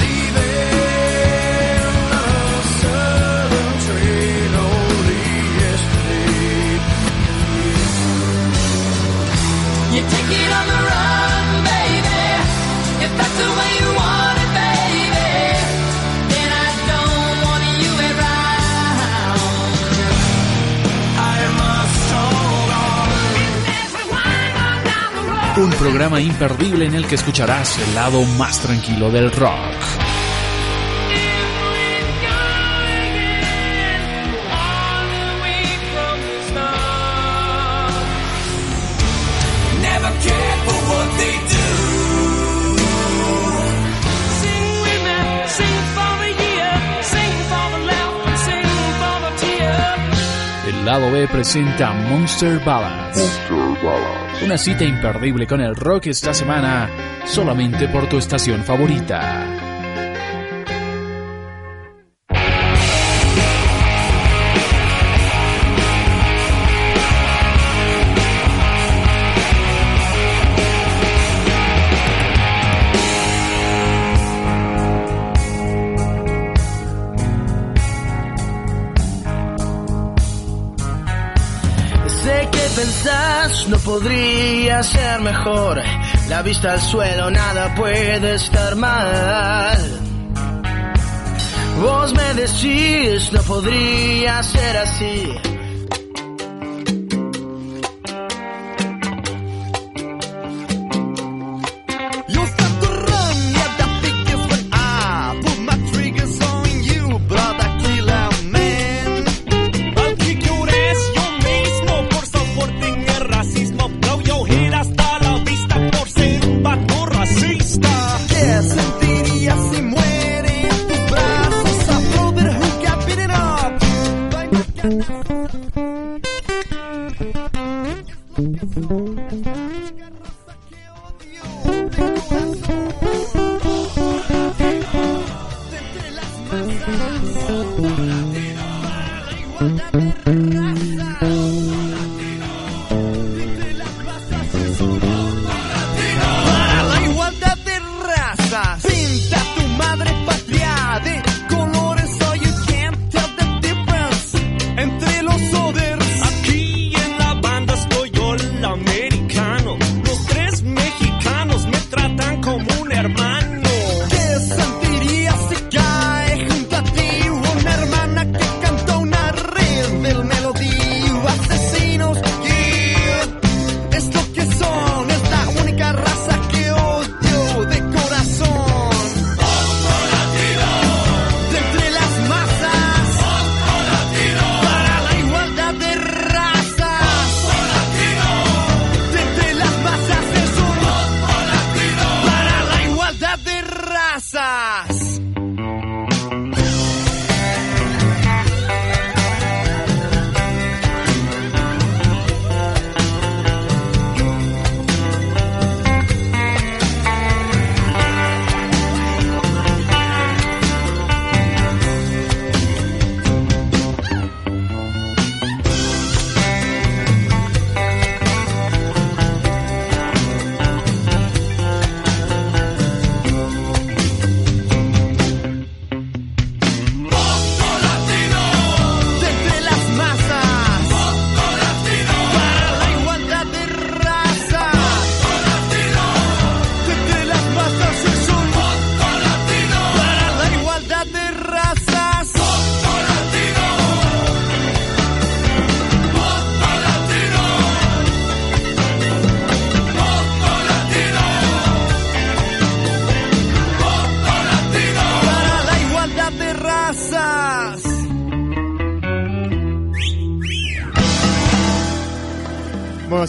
Un programa imperdible en el que escucharás el lado más tranquilo del rock. Never care for what they do. Sing with me, sing for the year, sing for the laugh, and sing for the tear. El lado B presenta Monster Ballads. Una cita imperdible con el rock esta semana, solamente por tu estación favorita. Podría ser mejor. La vista al suelo, nada puede estar mal. Vos me decís, no podría ser así. Thank you.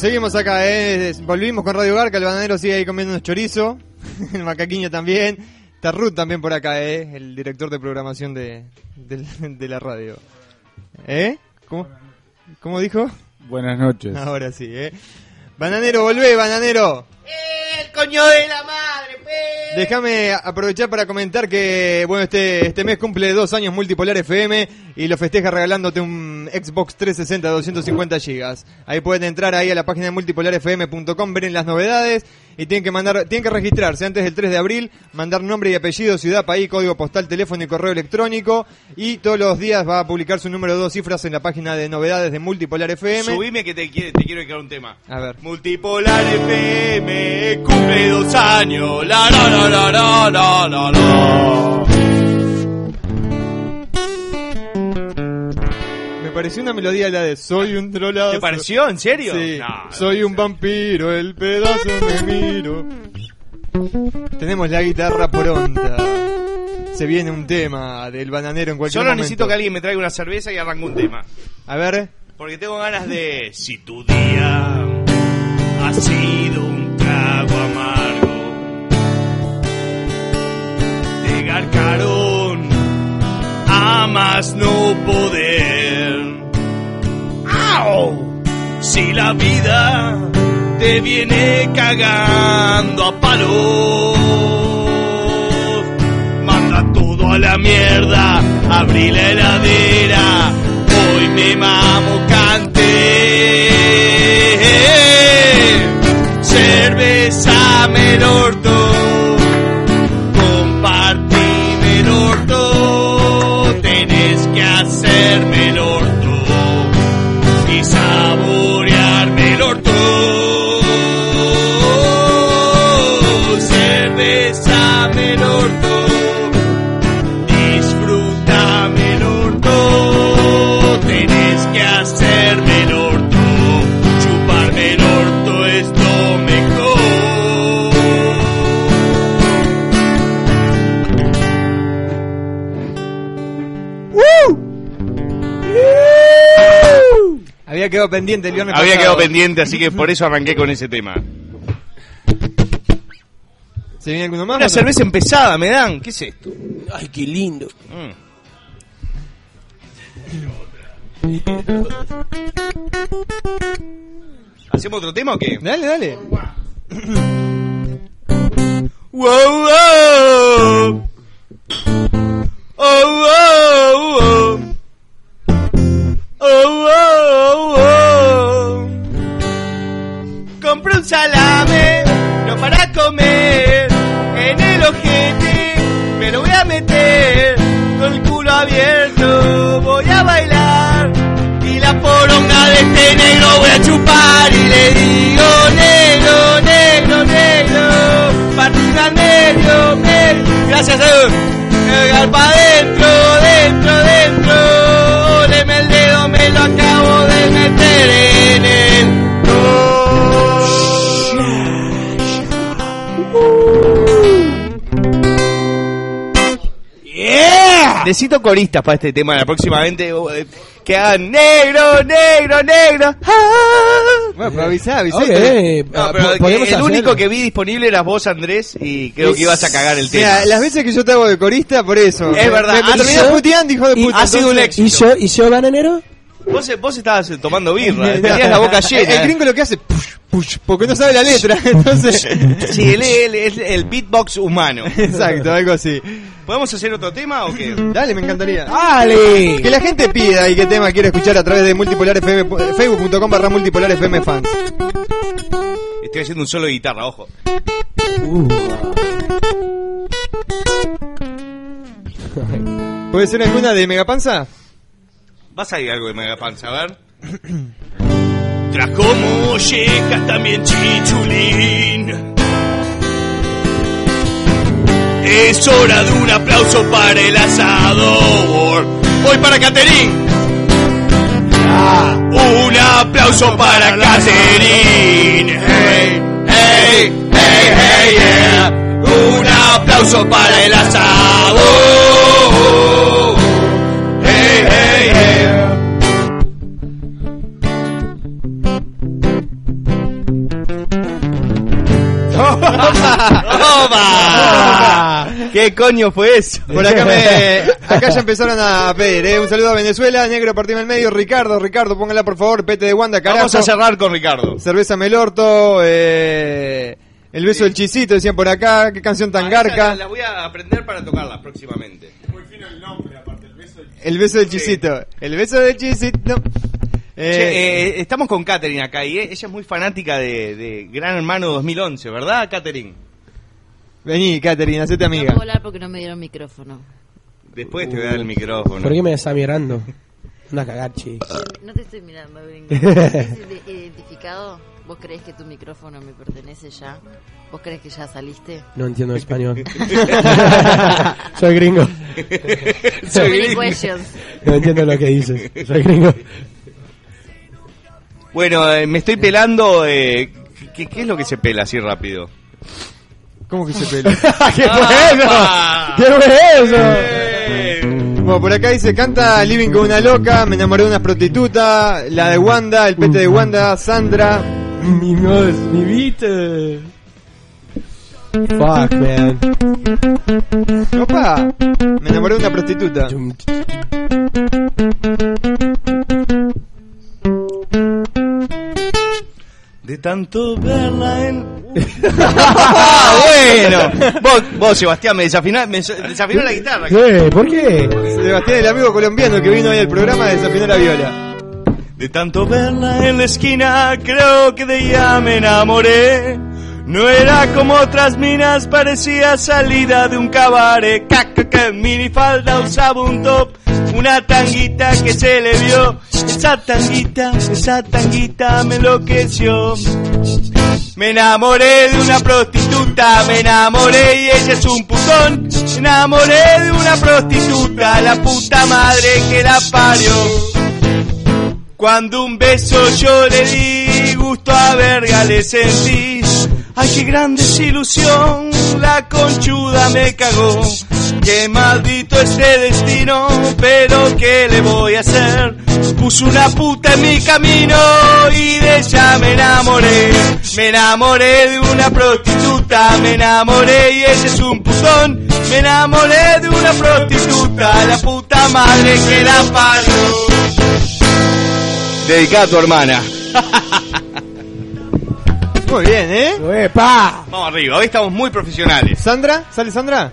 Seguimos acá, ¿eh? Volvimos con Radio Garca, el bananero sigue ahí comiendo unos chorizo, el macaquiño también, está Ruth también por acá, ¿eh? El director de programación de, de la radio. ¿Eh? ¿Cómo, ¿Cómo dijo? Buenas noches. Ahora sí, ¿eh? Bananero, volvé, bananero. El coño de la madre, pe. Déjame aprovechar para comentar que bueno este, este mes cumple dos años Multipolar FM y lo festeja regalándote un Xbox 360 de 250 gigas. Ahí pueden entrar ahí a la página de multipolarfm.com, ver las novedades y tienen que mandar, tienen que registrarse antes del 3 de abril, mandar nombre y apellido, ciudad, país, código postal, teléfono y correo electrónico y todos los días va a publicar su número de dos cifras en la página de novedades de Multipolar FM. Subime que te, quiere- te quiero dedicar un tema. A ver. Multipolar FM cumple dos años. La la la la la la la la. Pareció una melodía la de Soy un trolazo. ¿Te pareció? ¿En serio? Sí. No, Soy un vampiro, el pedazo me miro. Tenemos la guitarra pronta. Se viene un tema del bananero en cualquier Solo momento. necesito que alguien me traiga una cerveza y arranque un tema. A ver. Porque tengo ganas de. Si tu día ha sido un trago amargo, te garcaron a más no poder. Si la vida te viene cagando a palos, manda todo a la mierda, abrí la heladera, hoy me mamo canté. Cerveza el quedado pendiente el viernes Había pasado. quedado pendiente, así que por eso arranqué con ese tema. ¿Se viene alguno más? Una cerveza empezada me dan. ¿Qué es esto? Ay, qué lindo. Mm. ¿Hacemos otro tema o qué? Dale, dale. Wow, wow. Oh, oh, salame, no para comer. En el ojete me lo voy a meter. Con el culo abierto voy a bailar. Y la poronga de este negro voy a chupar. Y le digo, negro, negro, negro. Partida al medio, medio. Gracias a Dios. Pegar pa' dentro, dentro, dentro. Óleme el dedo, me lo acabo de meter en el. Necesito coristas para este tema. La próximamente eh, que hagan negro, negro, negro. Ah. Bueno, pero avisá, avisá. Eh, No, ah, pero el hacer- único que vi disponible eras vos, Andrés, y creo que ibas a cagar el tema. Mira, las veces que yo te hago de corista, por eso. Es verdad, Me, me terminás sido- puteando, hijo de puta. ha sido un éxito. ¿Y yo, ¿Y yo bananero? Vos, vos estabas eh, tomando birra, tenías la boca llena. El gringo lo que hace, push, push, porque no sabe la letra. Entonces. Sí, él él es el beatbox humano. Exacto, algo así. ¿Podemos hacer otro tema o qué? Dale, me encantaría. ¡Dale! Que la gente pida y qué tema quiere escuchar a través de multipolar FM, facebook.com barra multipolar FM fans. Estoy haciendo un solo de guitarra, ojo. ¿Puede ser alguna de Megapanza? ¿Vas a ir algo de Megapanza? A ver. Trajo mollejas también chichulín. Es hora de un aplauso para el asador. Voy para Caterín. Un aplauso para Caterín. Hey, hey, hey, hey, yeah. Un aplauso para el asador. ¡Toma! ¿Qué coño fue eso? Por acá me, acá ya empezaron a pedir, ¿eh? Un saludo a Venezuela, negro partime al medio, Ricardo, Ricardo, póngala por favor, pete de Wanda, carajo. Vamos a cerrar con Ricardo. Cerveza Melorto, eh, el beso del chisito, decían por acá, qué canción tan garca. La voy a aprender para tocarla próximamente. El beso del chisito, el beso del chisito. Eh, Che, eh, estamos con Katherine acá y eh, ella es muy fanática de, de Gran Hermano 2011, ¿verdad, Katherine? Vení, Caterina, hacete amiga. No puedo hablar porque no me dieron micrófono. Después te voy a dar el micrófono. ¿Por qué me está mirando? Anda a cagar. No te estoy mirando, gringo. ¿Estás ide- identificado? ¿Vos crees que tu micrófono me pertenece ya? ¿Vos crees que ya saliste? No entiendo español. Soy gringo. So many questions. No entiendo lo que dices. Soy gringo. Bueno, eh, me estoy pelando. Eh, ¿qué, qué es lo que se pela así rápido? ¿Cómo que se pela? ¿Qué fue eso? ¿Qué fue eso? Eh, Bueno, por acá dice, canta Living con una loca, me enamoré de una prostituta, la de Wanda, el pete de Wanda, Sandra. Mi voz, mi beat. Fuck, man. Opa, me enamoré de una prostituta. De tanto verla en. ah, bueno. Vos, vos, Sebastián, me desafinó, me desafinó la guitarra. ¿Qué? ¿Por qué? Sebastián, el amigo colombiano que vino hoy al programa, desafinó la viola. De tanto verla en la esquina, creo que de ella me enamoré. No era como otras minas, parecía salida de un cabaret. Caca, que minifalda usaba un top, una tanguita que se le vio. Esa tanguita, esa tanguita me enloqueció. Me enamoré de una prostituta, me enamoré y ella es un putón. Me enamoré de una prostituta, la puta madre que la parió. Cuando un beso yo le di, gusto a verga le sentí. Ay, qué gran desilusión, la conchuda me cagó. Qué maldito este destino, pero ¿qué le voy a hacer? Puso una puta en mi camino y de ella me enamoré. Me enamoré de una prostituta, me enamoré y ella es un putón. Me enamoré de una prostituta, la puta madre que la parió. Dedicada a tu hermana. Muy bien, ¿eh? Vamos arriba, hoy estamos muy profesionales. ¿Sandra? ¿Sale Sandra?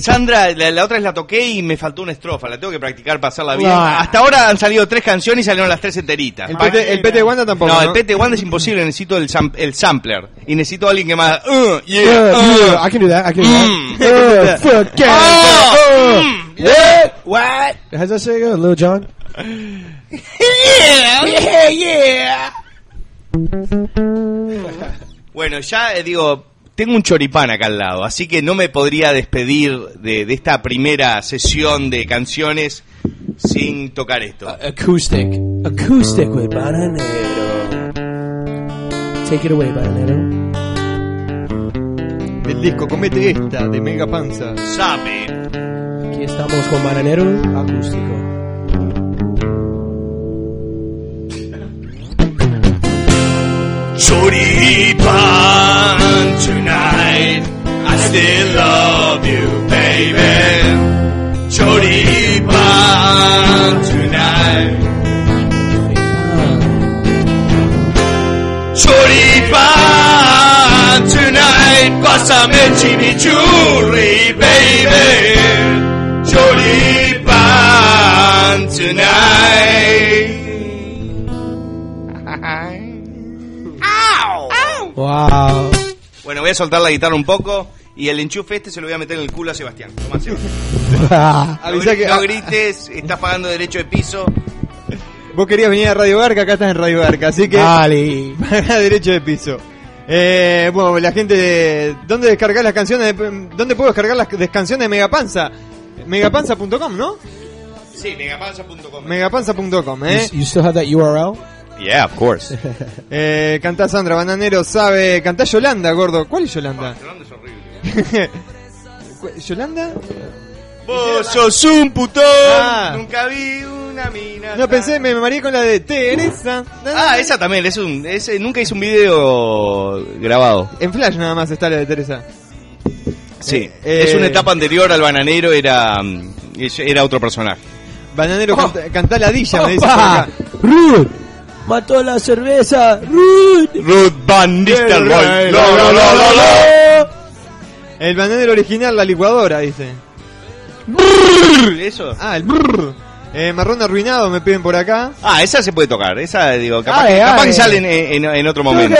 Sandra, la, la otra vez la toqué y me faltó una estrofa, la tengo que practicar para hacerla bien. Hasta ahora han salido tres canciones y salieron las tres enteritas. El pete, el pete de Wanda tampoco. no, No, el pete Wanda es imposible, necesito el, sam- el sampler. Y necesito a alguien que más... Uh, Uh, yeah, yeah, uh. I can do that. I can do Mm. that. Uh, fuck yeah. Oh, Uh, mm. What? How's that say go, Lil John? Yeah, yeah, yeah. Bueno, ya eh, digo, tengo un choripán acá al lado, así que no me podría despedir de, de esta primera sesión de canciones sin tocar esto. Acoustic. Acoustic with Bananero. Take it away, Bananero. Del disco Comete esta, de Mega Panza. Sabe. Aquí estamos con Bananero acústico. Choripan tonight. I still love you, baby. Choripan tonight. Choripan tonight. Pásame chimichurri, baby. Choripan tonight. Wow. Voy a soltar la guitarra un poco y el enchufe este se lo voy a meter en el culo a Sebastián. Tomá, Sebastián. No, grites, estás pagando derecho de piso. Vos querías venir a Radio Garca, acá estás en Radio Garca, así que... Paga derecho de piso. Eh, bueno, la gente... ¿Dónde descargar las canciones? de- ¿Dónde puedo descargar las des- canciones de Megapanza? Megapanza.com, ¿no? Sí, megapanza.com. Megapanza.com, ¿eh? You, you still have that URL? Yeah, of course. Eh, cantá Sandra, Bananero sabe... Cantá Yolanda, gordo. ¿Cuál es Yolanda? Yolanda es horrible. ¿Cu- ¿Yolanda? Vos sos un putón. Ah. Nunca vi una mina. No, pensé, me mareé con la de Teresa. Ah, esa también, es un, ese, nunca hice un video grabado. En Flash nada más está la de Teresa. Sí, Eh, es una etapa anterior al bananero, era, era otro personaje. Bananero, canta, cantá ladilla, me dice acá. Mató la cerveza. Ruth. Ruth Van Nistelrooy. Lo, lo, lo, lo, lo. El bananero original, la licuadora, dice. ¿Eso? Ah, el brrr. Eh, marrón arruinado me piden por acá. Ah, esa se puede tocar, esa digo, capaz, Ay, que, capaz ay. que sale en, en- en otro momento.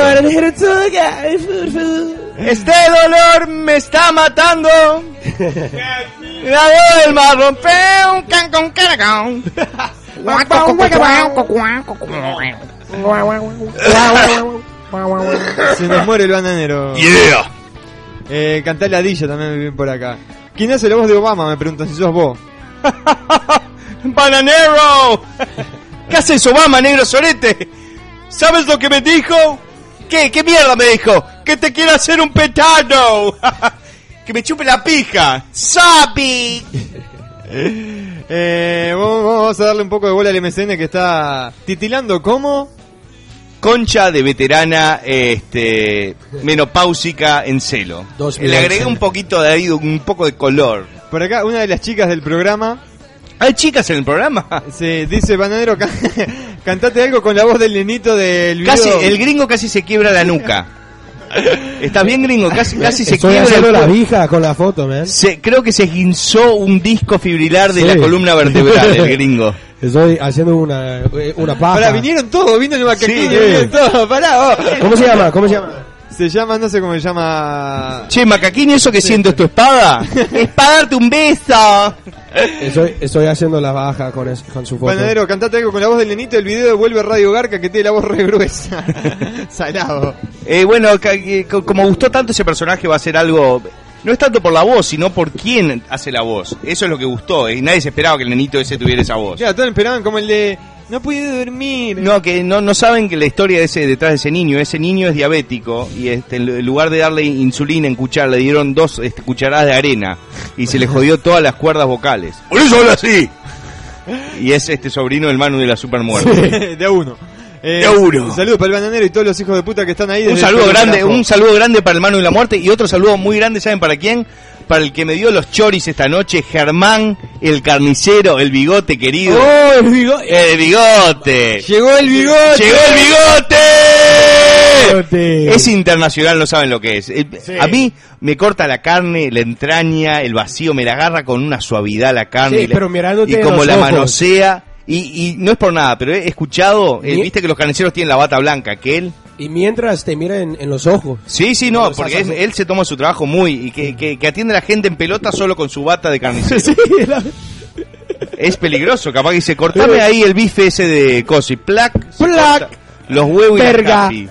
Este dolor me está matando. La del marrón feo, can con caracón. Se nos muere el bananero. Yeah. Eh, cantá ladilla también me piden por acá. ¿Quién hace la voz de Obama? Me preguntan si sos vos. ¡Bananero! ¿Qué haces, Obama, negro sorete? ¿Sabes lo que me dijo? ¿Qué? ¿Qué mierda me dijo? Que te quiero hacer un petado. que me chupe la pija. ¡Sapi! Eh, vamos, a darle un poco de bola al MCN que está titilando como Concha de veterana, este, menopáusica en celo. 2011. Le agregué un poquito de ahí, un poco de color. por acá una de las chicas del programa. ¿Hay chicas en el programa? Se dice Bananero, ca- cantate algo con la voz del nenito del video. Casi, el gringo casi se quiebra la nuca. ¿Estás bien, gringo? Casi, casi se Estoy quiebra el la vija con la foto, man. Se- creo que se guinzó un disco fibrilar de Sí. la columna vertebral, el gringo. Estoy haciendo una, eh, una paja. Pará, vinieron todos, vino el macaquín, Sí. vinieron todos, pará, oh. ¿Cómo se llama? ¿Cómo se llama? Se llama, no sé cómo se llama. Che, macaquín, ¿eso que siento es tu espada? es para darte un beso. Estoy, estoy haciendo la baja con, es- con su foto. Panadero, cantate algo con la voz del nenito del video de Vuelve Radio Garca que tiene la voz re gruesa. Salado. Eh, bueno, como gustó tanto ese personaje, va a ser algo. No es tanto por la voz, sino por quién hace la voz. Eso es lo que gustó. Y nadie se esperaba que el nenito ese tuviera esa voz. Ya, todos esperaban como el de. No pude dormir. No, que no, no saben que la historia de ese, detrás de ese niño, ese niño es diabético y este, en lugar de darle insulina en cuchara, le dieron dos este, cucharadas de arena y se le jodió todas las cuerdas vocales. Por eso habla así. Y es este sobrino del Manu de la Supermuerte. de a uno. Eh, De a uno. Un saludo para el bananero y todos los hijos de puta que están ahí. Un saludo grande, un saludo grande para el Manu de la Muerte y otro saludo muy grande, ¿saben para quién? Para el que me dio los choris esta noche, Germán, el carnicero, el bigote querido. ¡Oh, el bigote! ¡El bigote! ¡Llegó el bigote! ¡Llegó el bigote! Es internacional, no saben lo que es. Eh, A mí me corta la carne, la entraña, el vacío, me la agarra con una suavidad la carne. Sí, y la- pero mirándote y en como los la ojos. manosea. Y, y no es por nada, pero he escuchado, eh, viste que los carniceros tienen la bata blanca, que él... Y mientras te mira en, en los ojos. Sí, sí, no, porque es- él se toma su trabajo muy... y que, que, que atiende a la gente en pelota solo con su bata de carnicero. Es peligroso, capaz que dice, cortame ahí el bife ese de cosi, plac, se Plac. corta los huevos y la Verga. capi.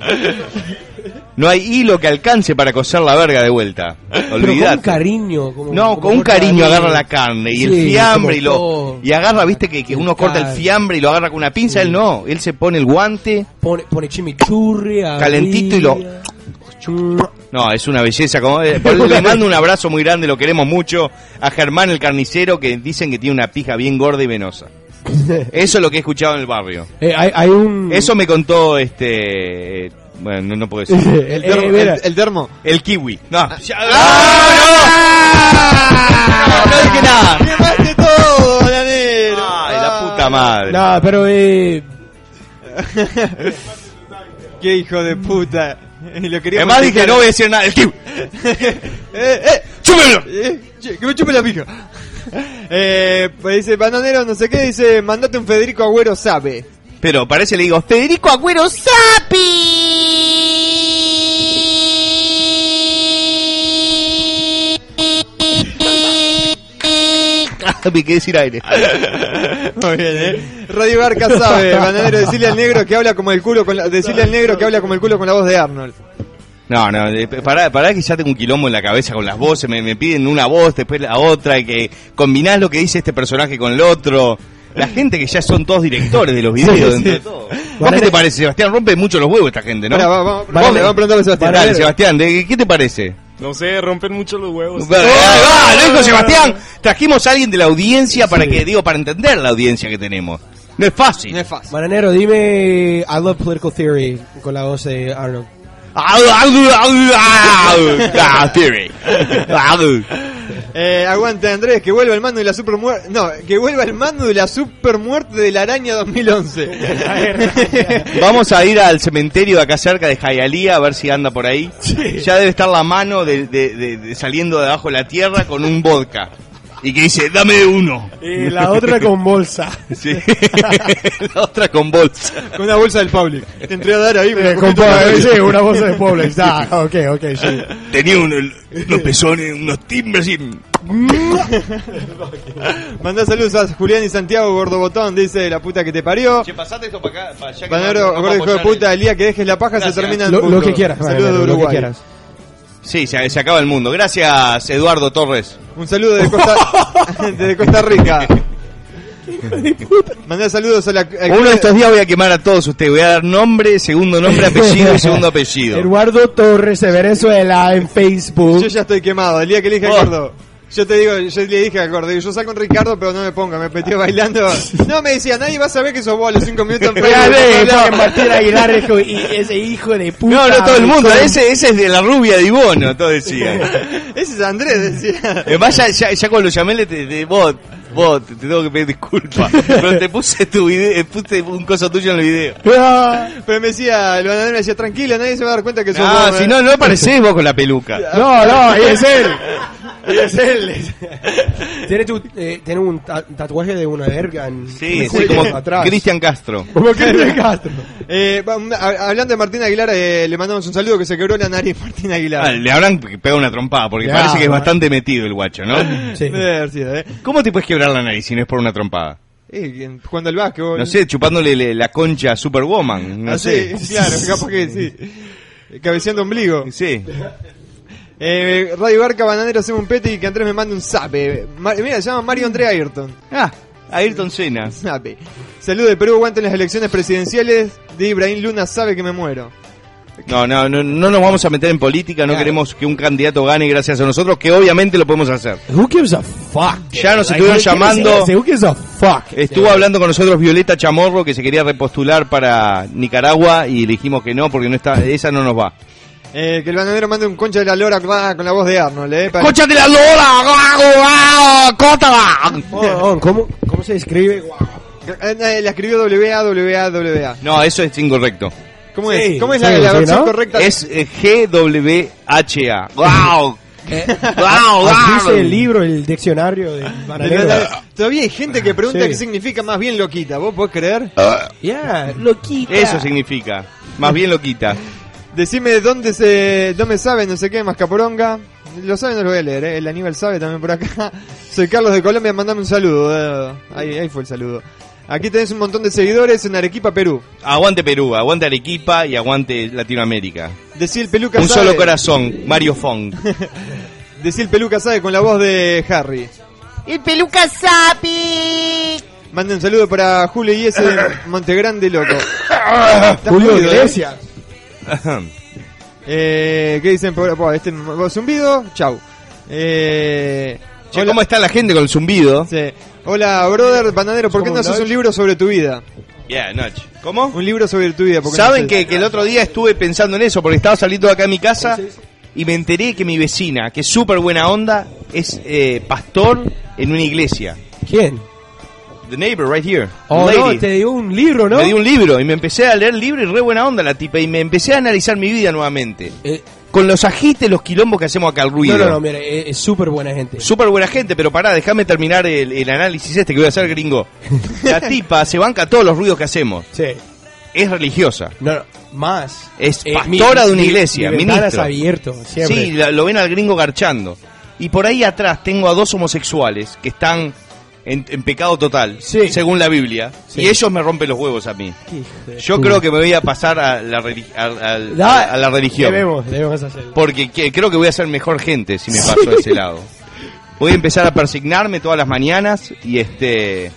No hay hilo que alcance para coser la verga de vuelta. Pero con un cariño. Como, No, como con un cariño agarra la carne y el fiambre y lo todo. y agarra, viste que, que uno corta el fiambre y lo agarra con una pinza, él no, él se pone el guante Pone, pone chimichurri. calentito y lo. No, es una belleza. Como, eh, le mando un abrazo muy grande, lo queremos mucho. A Germán el carnicero, que dicen que tiene una pija bien gorda y venosa. Eso es lo que he escuchado en el barrio. Eh, hay, hay un... Eso me contó este. Eh, Bueno, no, no puedo decir. El termo. Eh, mira. el, el termo. El kiwi. No, ya- ¡Ah! no dije nada. ¡Quemaste todo, bananero! Ay, la puta madre. No, pero eh, ¡Qué hijo de puta! Y lo quería Además dije, no voy a decir nada. El kiwi. eh, eh, ¡Chúpelo! eh, che, que me chupe la pija. Eh, pues dice, bananero, no sé qué, dice, mandate un Federico Agüero sabe. Pero parece, le digo, Federico Agüero Sapi. Me quedé sin aire. Muy bien, eh. Radio Barca sabe, bananero, decirle al negro que habla como el culo con la, decirle al negro que habla como el culo con la voz de Arnold. No, no, pará, pará que ya tengo un quilombo en la cabeza con las voces, me, me piden una voz, después la otra, y que combinás lo que dice este personaje con el otro. La gente que ya son todos directores de los videos, Sí, dentro de todo. ¿Vos qué te parece, Sebastián? Rompe mucho los huevos esta gente, ¿no? Pará, va- vamos, Vos- vamos, a preguntarle a Sebastián. Dale, Sebastián, ¿de- ¿qué te parece? No sé, rompen mucho los huevos. Ahí va, lo dijo Sebastián. Trajimos a alguien de la audiencia para que, digo, para entender la audiencia que tenemos. No es fácil. No es fácil. Bananero, dime I love political theory con la voz de Arnold. Ah, theory. Eh, aguante Andrés, que vuelva el mando de la super muerte. No, que vuelva el mando de la super muerte de la araña 2011. Vamos a ir al cementerio de acá cerca de Jayalía a ver si anda por ahí. Ya debe estar la mano de, de- de- de saliendo de abajo de la tierra con un vodka. Y que dice, dame uno. Y la otra con bolsa. Sí. la otra con bolsa. Con una bolsa del Public. Te entré a dar ahí. Eh, con sí, una bolsa de Publix. Ah, ok, ok, sí. Tenía uno- unos pezones, unos timbres y... Mandá saludos a Julián y Santiago Gordo Botón, dice la puta que te parió. Che, pasate esto para acá. Para allá que Banero, no- no gordo hijo de puta, el día que dejes la paja Gracias. se termina Lo, que quieras, Saludos de Bananero, lo que Uruguay. quieras. Sí, se, se acaba el mundo. Gracias, Eduardo Torres. Un saludo de Costa, Rica. Mandá saludos a la. Uno de estos días voy a quemar a todos ustedes. Voy a dar nombre, segundo nombre, apellido y segundo apellido. Eduardo Torres de Venezuela en Facebook. Yo ya estoy quemado. El día que elige a Oh. Gordo. Yo te digo, yo le dije a Gordo, digo, yo salgo con Ricardo, pero no me ponga, me metió bailando. No, me decía, nadie va a saber que sos vos a los cinco minutos en Ya Facebook. porque Martín Aguilar dijo, y ese hijo de puta. No, no todo el mundo. con- Ese, ese es de la rubia de Ibono, todo decía. Ese es Andrés, decía. Además, ya, ya, ya cuando lo llamé, le te, te- vos, vos, te, te tengo que pedir disculpas. Pero te puse tu video, puse un coso tuyo en el video. Pero me decía, el bananero me decía, tranquilo, nadie se va a dar cuenta que sos Ah, vos. si eh". no, no parecés vos con la peluca. No, no, es él. Es él. tiene, tu, eh, tiene un ta- tatuaje de una verga en Sí, como atrás. Cristian Castro. Como Cristian Castro. Eh, va- un- a- hablando de Martín Aguilar, eh, le mandamos un saludo que se quebró la nariz Martín Aguilar. Ah, le habrán pegado una trompada, porque Ya, parece que es bastante metido el guacho, ¿no? Sí. Debe haber sido, ¿eh? ¿Cómo te puedes quebrar la nariz si no es por una trompada? Eh, jugando al básquetbol. No sé, chupándole le- la concha a Superwoman. No Ah, sé. sí, claro, capaz que sí. Cabeceando ombligo. Sí. Eh, Radio Barca Bananero hacemos un pete y que Andrés me mande un zape. Mira, se llama Mario André Ayrton. Ah, Ayrton Senna. Zape. Saludo de Perú, aguanten las elecciones presidenciales. De Ibrahim Luna sabe que me muero. No, no, no, no nos vamos a meter en política, no queremos que un candidato gane gracias a nosotros, que obviamente lo podemos hacer. Who gives a fuck? Ya nos estuvieron ¿qué llamando. Who gives a fuck? Estuvo hablando con nosotros Violeta Chamorro, que se quería repostular para Nicaragua, y le dijimos que no, porque no está, esa no nos va. Eh, que el bananero mande un concha de la lora con la voz de Arnold, eh. para- ¡Concha de la lora! ¡Cótala! Oh, oh, ¿cómo, ¿Cómo se escribe? Eh, eh, la escribió WA, WA, WA. No, eso es incorrecto. ¿Cómo Sí, es? ¿Cómo es sí, la, la sí, versión ¿no? correcta? Es eh, GWHA. ¡Wow! ¡Wow! Así ¡Wow! dice el libro, el diccionario de Todavía hay gente que pregunta Sí. qué significa más bien loquita. ¿Vos podés creer? Yeah, loquita. Eso significa. Más bien lo quita. Decime dónde se. dónde sabe, no sé qué, Mascaporonga. Lo sabe, no lo voy a leer, ¿eh? El Aníbal sabe también por acá. Soy Carlos de Colombia, mandame un saludo. eh. Ahí, ahí fue el saludo. Aquí tenés un montón de seguidores en Arequipa, Perú. Aguante Perú, aguante Arequipa y aguante Latinoamérica. Decí el peluca Un sabe. solo corazón, Mario Fong. Decí el peluca sabe con la voz de Harry. El peluca sapi. Mande un saludo para Julio y ese de Montegrande, loco. Julio ¿eh? Iglesias. Eh, ¿Qué dicen por por este zumbido? Chau. Eh, Che, ¿cómo está la gente con el zumbido? sí. Hola, brother, bananero, ¿por qué no ¿Cómo, haces un libro sobre tu vida? Yeah, Nach. ¿Cómo? Un libro sobre tu vida. Saben no que, sé. que el otro día estuve pensando en eso porque estaba saliendo de acá a mi casa y me enteré que mi vecina, que es súper buena onda, es eh, pastor en una iglesia. ¿Quién? The neighbor right here. Oh, no, te dio un libro, ¿no? Me dio un libro y me empecé a leer el libro y re buena onda la tipa y me empecé a analizar mi vida nuevamente. Eh, Con los ajites, los quilombos que hacemos acá al ruido. no, no, no, mira, es es súper buena gente. Súper buena gente, pero pará, déjame terminar el, el análisis este que voy a hacer, gringo. La tipa se banca todos los ruidos que hacemos. Sí. Es religiosa. No, no, más. Es Eh, pastora mi- de una mi- iglesia, mi ministro. abierto, siempre. Sí, la- lo ven al gringo garchando. Y por ahí atrás tengo a dos homosexuales que están en, en pecado total, Sí. según la Biblia. Sí. Y ellos me rompen los huevos a mí. Yo creo que me voy a pasar a la, Da- a la religión. Debemos, debemos hacerlo. Porque que- creo que voy a ser mejor gente si me paso a ese lado. Voy a empezar a persignarme todas las mañanas y este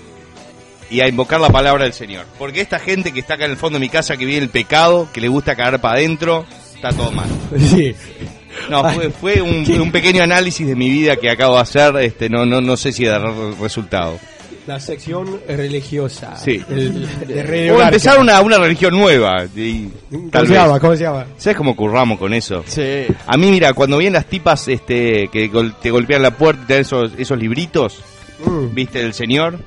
y a invocar la palabra del Señor. Porque esta gente que está acá en el fondo de mi casa, que vive el pecado, que le gusta caer para adentro, está todo mal. Sí. No, fue, fue un, un pequeño análisis de mi vida que acabo de hacer. Este, no, no, no sé si dará re- resultado. La sección religiosa. Sí. El, de O empezar una, una religión nueva. y ¿Cómo tal se vez. llama? ¿Cómo se llama? ¿Sabes cómo curramos con eso? Sí. A mí, mira, cuando vienen las tipas este, que gol- te golpean la puerta y te dan esos, esos libritos, Mm. ¿viste? Del señor.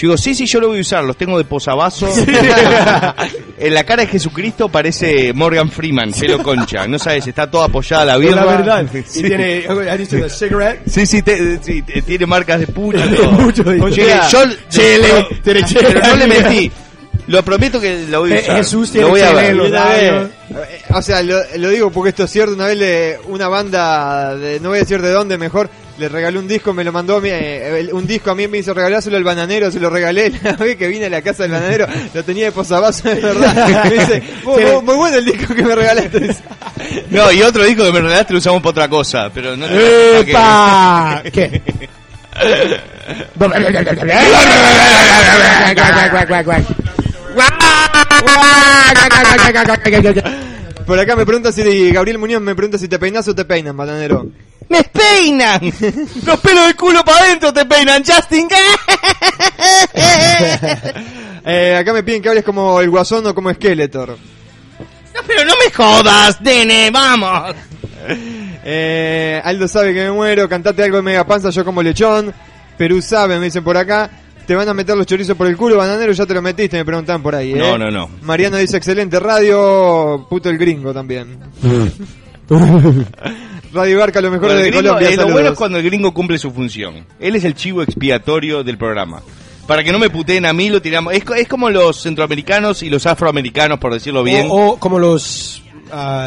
Yo digo, sí, sí, yo lo voy a usar, los tengo de posavasos. en la cara de Jesucristo parece Morgan Freeman, pelo concha. No sabes, está toda apoyada la birra. la verdad. Sí. Y tiene. Sí, sí, te- sí, te- tiene marcas de puño. Yo, Chele. pero- Tiene chele. pero no le mentí. Lo prometo que lo voy a Eh, usar. Jesús lo tiene voy a ver. los labios. eh, o sea, lo, lo digo porque esto es cierto. Una vez le, una banda, de, no voy a decir de dónde, mejor, le regaló un disco, me lo mandó a mí, eh, un disco a mí me hizo regalárselo al bananero, se lo regalé la vez que vine a la casa del bananero, lo tenía de posavasos, de verdad. Me dice, "Vos- vos- muy bueno el disco que me regalaste. No, y otro disco que me regalaste lo usamos para otra cosa, pero no te ¡Epa! ¿Qué? Por acá me pregunta si, Gabriel Muñoz me pregunta si te peinas o te peinan, bananero. ¡Me peinan! Los pelos del culo para adentro te peinan, Justin. Eh, acá me piden que hables como el guasón o como Skeletor. No, pero no me jodas, nene, vamos. Eh, Aldo sabe que me muero, cantate algo de mega panza, yo como lechón. Perú sabe, me dicen por acá. Te van a meter los chorizos por el culo, bananero, ya te lo metiste, me preguntan por ahí. ¿eh? No, no, no. Mariano dice excelente radio, puto el gringo también. Radio Garca, lo mejor de gringo- Colombia. eh, lo bueno es cuando el gringo cumple su función. Él es el chivo expiatorio del programa. Para que no me puteen a mí, lo tiramos. Es, co- es como los centroamericanos y los afroamericanos, por decirlo bien. O, o como los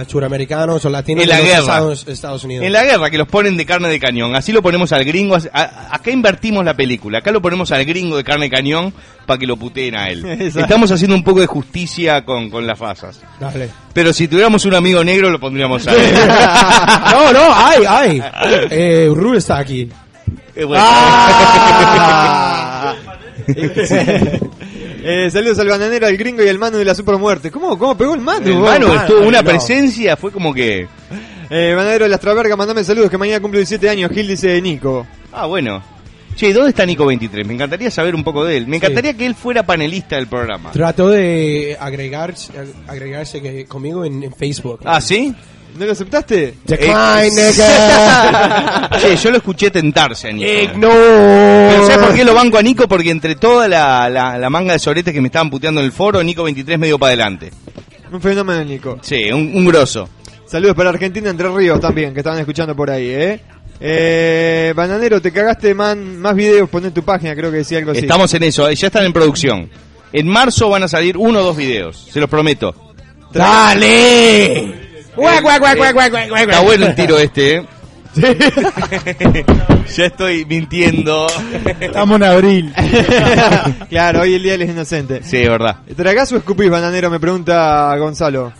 suramericanos o latinos En la guerra. Estados, Estados Unidos. En la guerra, que los ponen de carne de cañón. Así lo ponemos al gringo. a- acá invertimos la película. Acá lo ponemos al gringo de carne de cañón para que lo puteen a él. Estamos haciendo un poco de justicia con, con las razas. Dale. Pero si tuviéramos un amigo negro, lo pondríamos a él. no, no, hay, hay. Eh, está aquí. Eh, bueno. Ah. Eh, saludos al bananero, al gringo y al mano de la supermuerte. ¿Cómo, cómo pegó el mano? El vos? Estuvo una no. presencia, fue como que. Eh, bananero de la Traverga, mandame saludos que mañana cumple 17 años. Gil dice Nico. Ah, bueno. Che, ¿dónde está Nico 23? Me encantaría saber un poco de él. Me encantaría que él fuera panelista del programa. Trató de agregarse, agregarse que- conmigo en, en Facebook. Ah, ¿sí? ¿No lo aceptaste? Decline, Eh, nigga. Che, yo lo escuché tentarse a Nico. Ignore. Pero ¿sabes por qué lo banco a Nico? Porque entre toda la, la- la manga de soretes que me estaban puteando en el foro, Nico 23 medio para adelante. Un fenómeno, Nico. Sí, un, un grosso. Saludos para Argentina, Entre Ríos también, que estaban escuchando por ahí, ¿eh? Eh, Bananero, te cagaste man, más videos, pon en tu página, creo que decía algo así. Estamos en eso, eh, ya están en producción. En marzo van a salir uno o dos videos, se los prometo. ¡Dale! Guac, guac, guac, guac, guac, guac, guac, Está bueno el tiro este, ¿eh? ya estoy mintiendo. Estamos en abril. claro, hoy el día del inocente. Sí, es verdad. ¿Tragás o escupís, bananero? Me pregunta Gonzalo.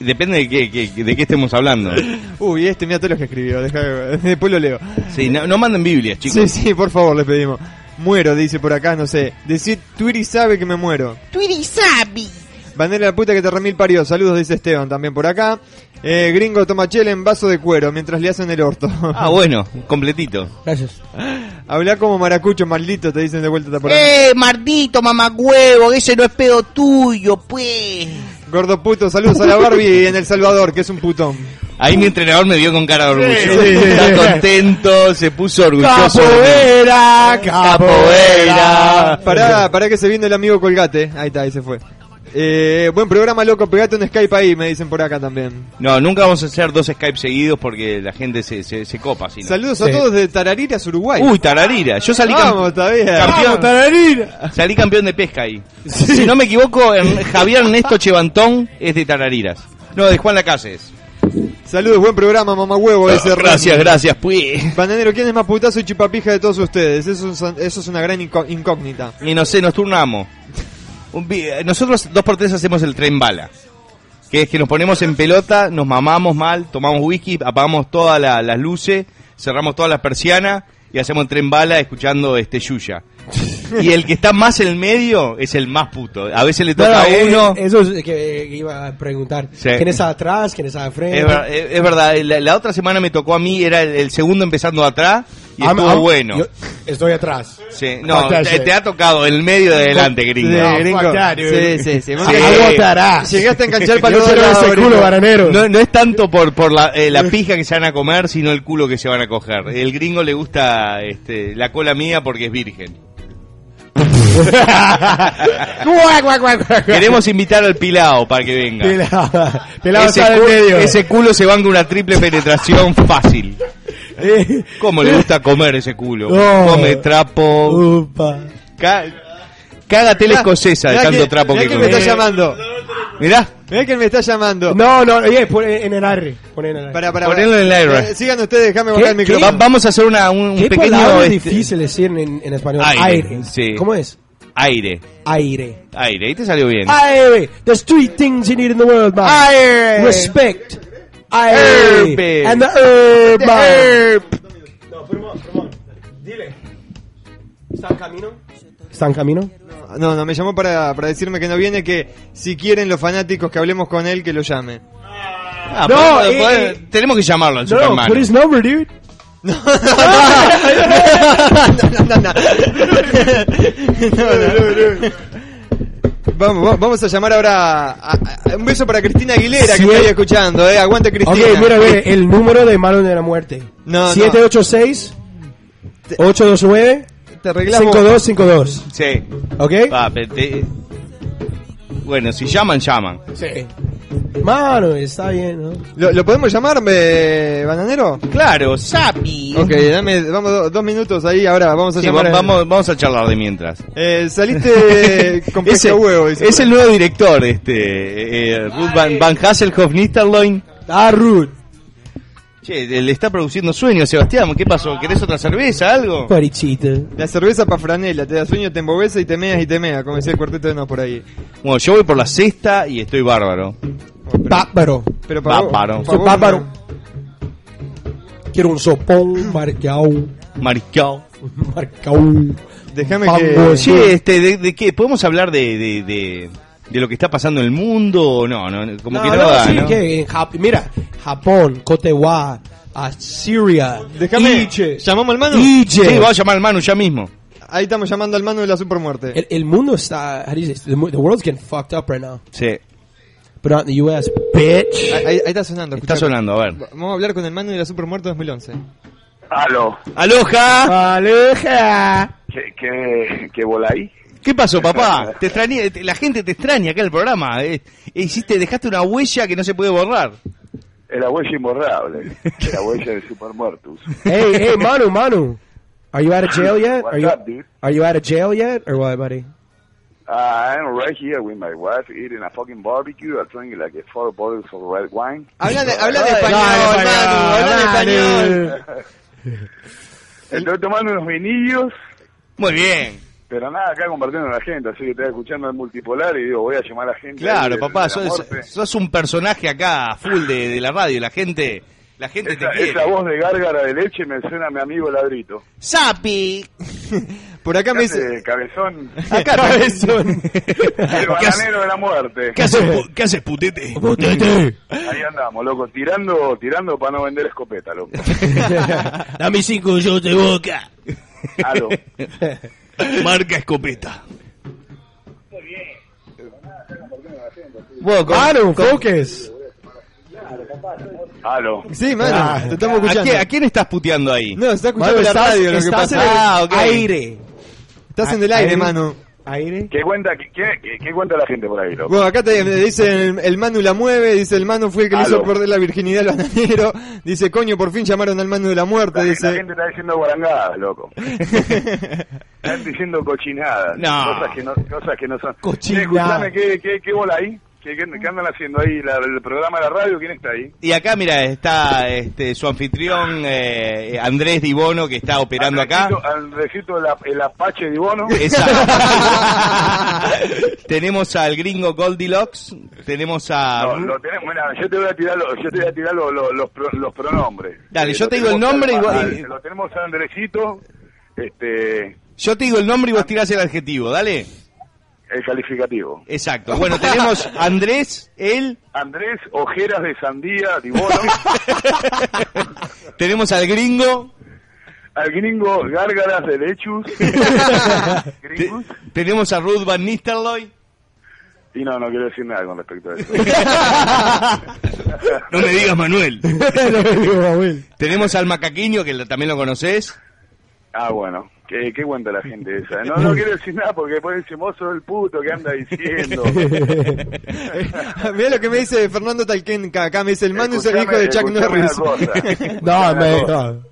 Depende de qué, qué- de qué estemos hablando. Uy, este, mira todo lo que escribió. deja- después lo leo. Sí, no, no manden Biblias, chicos. Sí, sí, por favor, les pedimos. Muero, dice por acá, no sé. Decir, Twiri sabe que me muero. Twirisabi. Bandera la puta que te remil parió. Saludos, dice Esteban también por acá. Eh, gringo toma chela en vaso de cuero mientras le hacen el orto. Ah, bueno, completito. Gracias. Habla como maracucho, maldito, te dicen de vuelta por ahí. Eh, mardito, mamagüevo, ese no es pedo tuyo, pues. Gordo puto, saludos a la Barbie en El Salvador, que es un putón. Ahí mi entrenador me vio con cara de orgullo. Sí, sí, sí. Está contento, se puso orgulloso. Capoeira, Capoeira. Pará, pará que se viene el amigo Colgate. Ahí está, ahí se fue. Eh, buen programa, loco, pegate un Skype ahí, me dicen por acá también. No, nunca vamos a hacer dos Skype seguidos porque la gente se, se, se copa. si no. Saludos a todos de Tarariras, Uruguay. Uy, Tararira. Yo salí Vamos, campeón. Vamos, Tararira. Salí campeón de pesca ahí. Si no me equivoco, Javier Ernesto Chevantón es de Tarariras. No, de Juan Lacases. Saludos, buen programa, mamá huevo. Ese Gracias, Randy. gracias, pues. Bananero, ¿quién es más putazo y chupapija de todos ustedes? Eso es, eso es una gran incógnita. Y no sé, nos turnamos. Un eh, Nosotros dos por tres hacemos el tren bala. Que es que nos ponemos en pelota, nos mamamos mal, tomamos whisky, apagamos todas la- las luces, cerramos todas las persianas y hacemos el tren bala escuchando este Yuya. Y el que está más en el medio es el más puto. A veces le toca a eh, uno. Eso es que, que iba a preguntar. Sí. ¿Quién está atrás? ¿Quién está al frente? Es, ver- es- es verdad, la, la otra semana me tocó a mí, era el, el segundo empezando atrás y I'm- estuvo I'm- bueno. yo estoy atrás. Sí, no, te, te ha tocado el medio de adelante, gringo. Sí, No, gringo. that. Sí, sí, sí. Sí. Llegaste a enganchar para Yo los quiero lados, ese culo, baranero. No, no es tanto por, por la, eh, la pija que se van a comer, sino el culo que se van a coger. El gringo le gusta este, la cola mía porque es virgen. Queremos invitar al Pilao para que venga. Pelado, pelado ese, está en cu- medio. ese culo se banca una triple penetración fácil. ¿Cómo le gusta comer ese culo? No. Come trapo. Upa. Ca- cágate la escocesa de tanto que- trapo mirá que quién me come. está llamando. Mirá, Mirá quién me está llamando. No, no, oye, pon en el. Pon en el. Para, para, Ponelo en el aire. Sigan ustedes, déjame ¿Qué? bajar el micrófono. va- vamos a hacer una, un, ¿Qué pequeño palabra este, difícil decir en, en español? Aire, sí. ¿Cómo es? aire. Aire. Aire, ahí te salió bien. Aire. There's three things you need in the world, man. Aire. Respect. Herb. And the herb, The man. herb. No, Fremont, Fremont. Dile. ¿Está en camino? ¿Está en camino? No, no, me llamó para, para decirme que no viene, que si quieren los fanáticos que hablemos con él, que lo llame. Ah, No, podemos- eh, podemos- eh, tenemos que llamarlo al No, Superman. put his number, dude. No, no, no. Vamos, vamos- vamos a llamar ahora a, a- un beso para Cristina Aguilera que está ahí escuchando, eh. Aguante Cristina. Ok, mira, mira, el número de Malo de la Muerte. No, no. 786 829 Te arreglamos. 5252. Sí. ¿Ok? Va, pe- te- Bueno, si llaman, llaman. Sí. Mano, está bien, ¿no? ¿Lo, lo podemos llamar, eh, bananero? Claro, Sapi. Ok, dame, vamos do- dos minutos ahí, ahora vamos a Sí, llamar. va- vamos, vamos a charlar de mientras. Eh, saliste con pesca Ese- huevo. dice es el nuevo director, este, eh, Ruth Van, Van Hasselhoff Nisterloin. Ah, Ruth. Che, le está produciendo sueños, Sebastián. ¿Qué pasó? ¿Querés otra cerveza, algo? La cerveza pa' franela, te da sueño, te embobece y te meas y te meas, como decía el cuarteto de no por ahí. Bueno, yo voy por la sexta y estoy bárbaro. Bárbaro. Pero pa' vos- Bárbaro. pa' vos, Bárbaro. Quiero un sopón marcao. Marcao. Marcao. Déjame Vamos. Che, este, de, de qué? ¿Podemos hablar de, de, de, de lo que está pasando en el mundo o no? no como que no, da, sí, ¿no? que en Jap- mira, Japón, Cotewa, Siria, Déjame, Iche. ¿llamamos al Manu? Iche. Sí, vamos a llamar al Manu ya mismo. Ahí estamos llamando al Manu de la supermuerte. El, el mundo está, how do you say, the, the world's getting fucked up right now. Sí. But not in the US, bitch. Ahí, ahí- está sonando. Está escuchá. sonando, a ver. Vamos a hablar con el Manu de la supermuerte 2011. Aló. ¡Aloja! ¡Aloja! ¿Qué, qué, qué bola ahí? ¿Qué pasó, papá? Te extrañé, te- la gente te extraña acá en el programa. eh. hiciste, dejaste una huella que no se puede borrar. Es la huella imborrable. la huella de Supermuertus. Hey, hey, Manu, Manu. Are you out of jail yet? Are you, up, dude? are you out of jail yet? Or what, buddy? I'm right here with my wife eating a fucking barbecue. I'm drinking like four bottles of red wine. Habla de, habla de español, no, Manu, habla de español. Estoy tomando unos vinillos. Muy bien. Pero nada, acá compartiendo la gente, así que estoy escuchando el multipolar y digo, voy a llamar a la gente. Claro, de- papá, de sos, sos un personaje acá full de, de la radio. La gente, la gente Esa, te quiere. esa voz de gárgara de leche me suena a mi amigo Ladrito. ¡Sapi! Por acá me ¿Qué dice... cabezón? Acá Cabezón. El bananero de la muerte. ¿Qué haces, ¿Qué haces, putete? Ahí andamos, loco, tirando, tirando para no vender escopeta, loco. Dame cinco yo de boca. Aló. Marca escopeta. Manu, focus. Aló. Sí, Manu, Ah, te estamos ¿A quién, a quién estás puteando ahí? No, está escuchando Manu, la estás, radio lo que estás en pasa. el Ah, aire. Estás en el aire, Aire. Manu. Aire. ¿Qué cuenta, qué, qué, qué cuenta la gente por ahí, loco? Bueno, acá te me dice el, Manu la mueve, dice el Manu fue el que le hizo perder la virginidad al bananero, dice coño, por fin llamaron al Manu de la muerte, La, la dice... gente está diciendo guarangadas, loco. Están diciendo cochinadas. No. Cosas que no, cosas que no son. Cochinadas. Che, escuchame, ¿qué, qué, qué bola ahí? ¿Qué, andan haciendo ahí? La- ¿El programa de la radio? ¿Quién está ahí? Y acá, mira, está este, su anfitrión eh, Andrés Dibono, que está operando acá. Andresito- el, el Apache de Bono. Esa. tenemos al gringo Goldilocks, tenemos a... No, lo tenemos, mira, yo te voy a tirar, lo- yo te voy a tirar lo- lo- los, pro- los pronombres. Dale, Eh, yo te digo el nombre y al- vos- al- Lo tenemos a Andresito, este, Yo te digo el nombre y vos tirás el adjetivo, dale. El calificativo. Exacto. Bueno, tenemos a Andrés, él, Andrés Ojeras de Sandía, Dibono. tenemos al gringo, al gringo Gárgaras de Lechus. te- tenemos a Ruth Van Nistelrooy. Y no, no quiero decir nada con respecto a eso. No me digas Manuel. tenemos al macaquiño, que lo- también lo conoces. Ah, bueno. ¿Qué, qué cuenta la gente esa? No, no quiero decir nada porque después dice, mozo el puto que anda diciendo. Mira lo que me dice Fernando Talquenca, acá me dice el Manu es el hijo de Chuck Norris. No, me, no.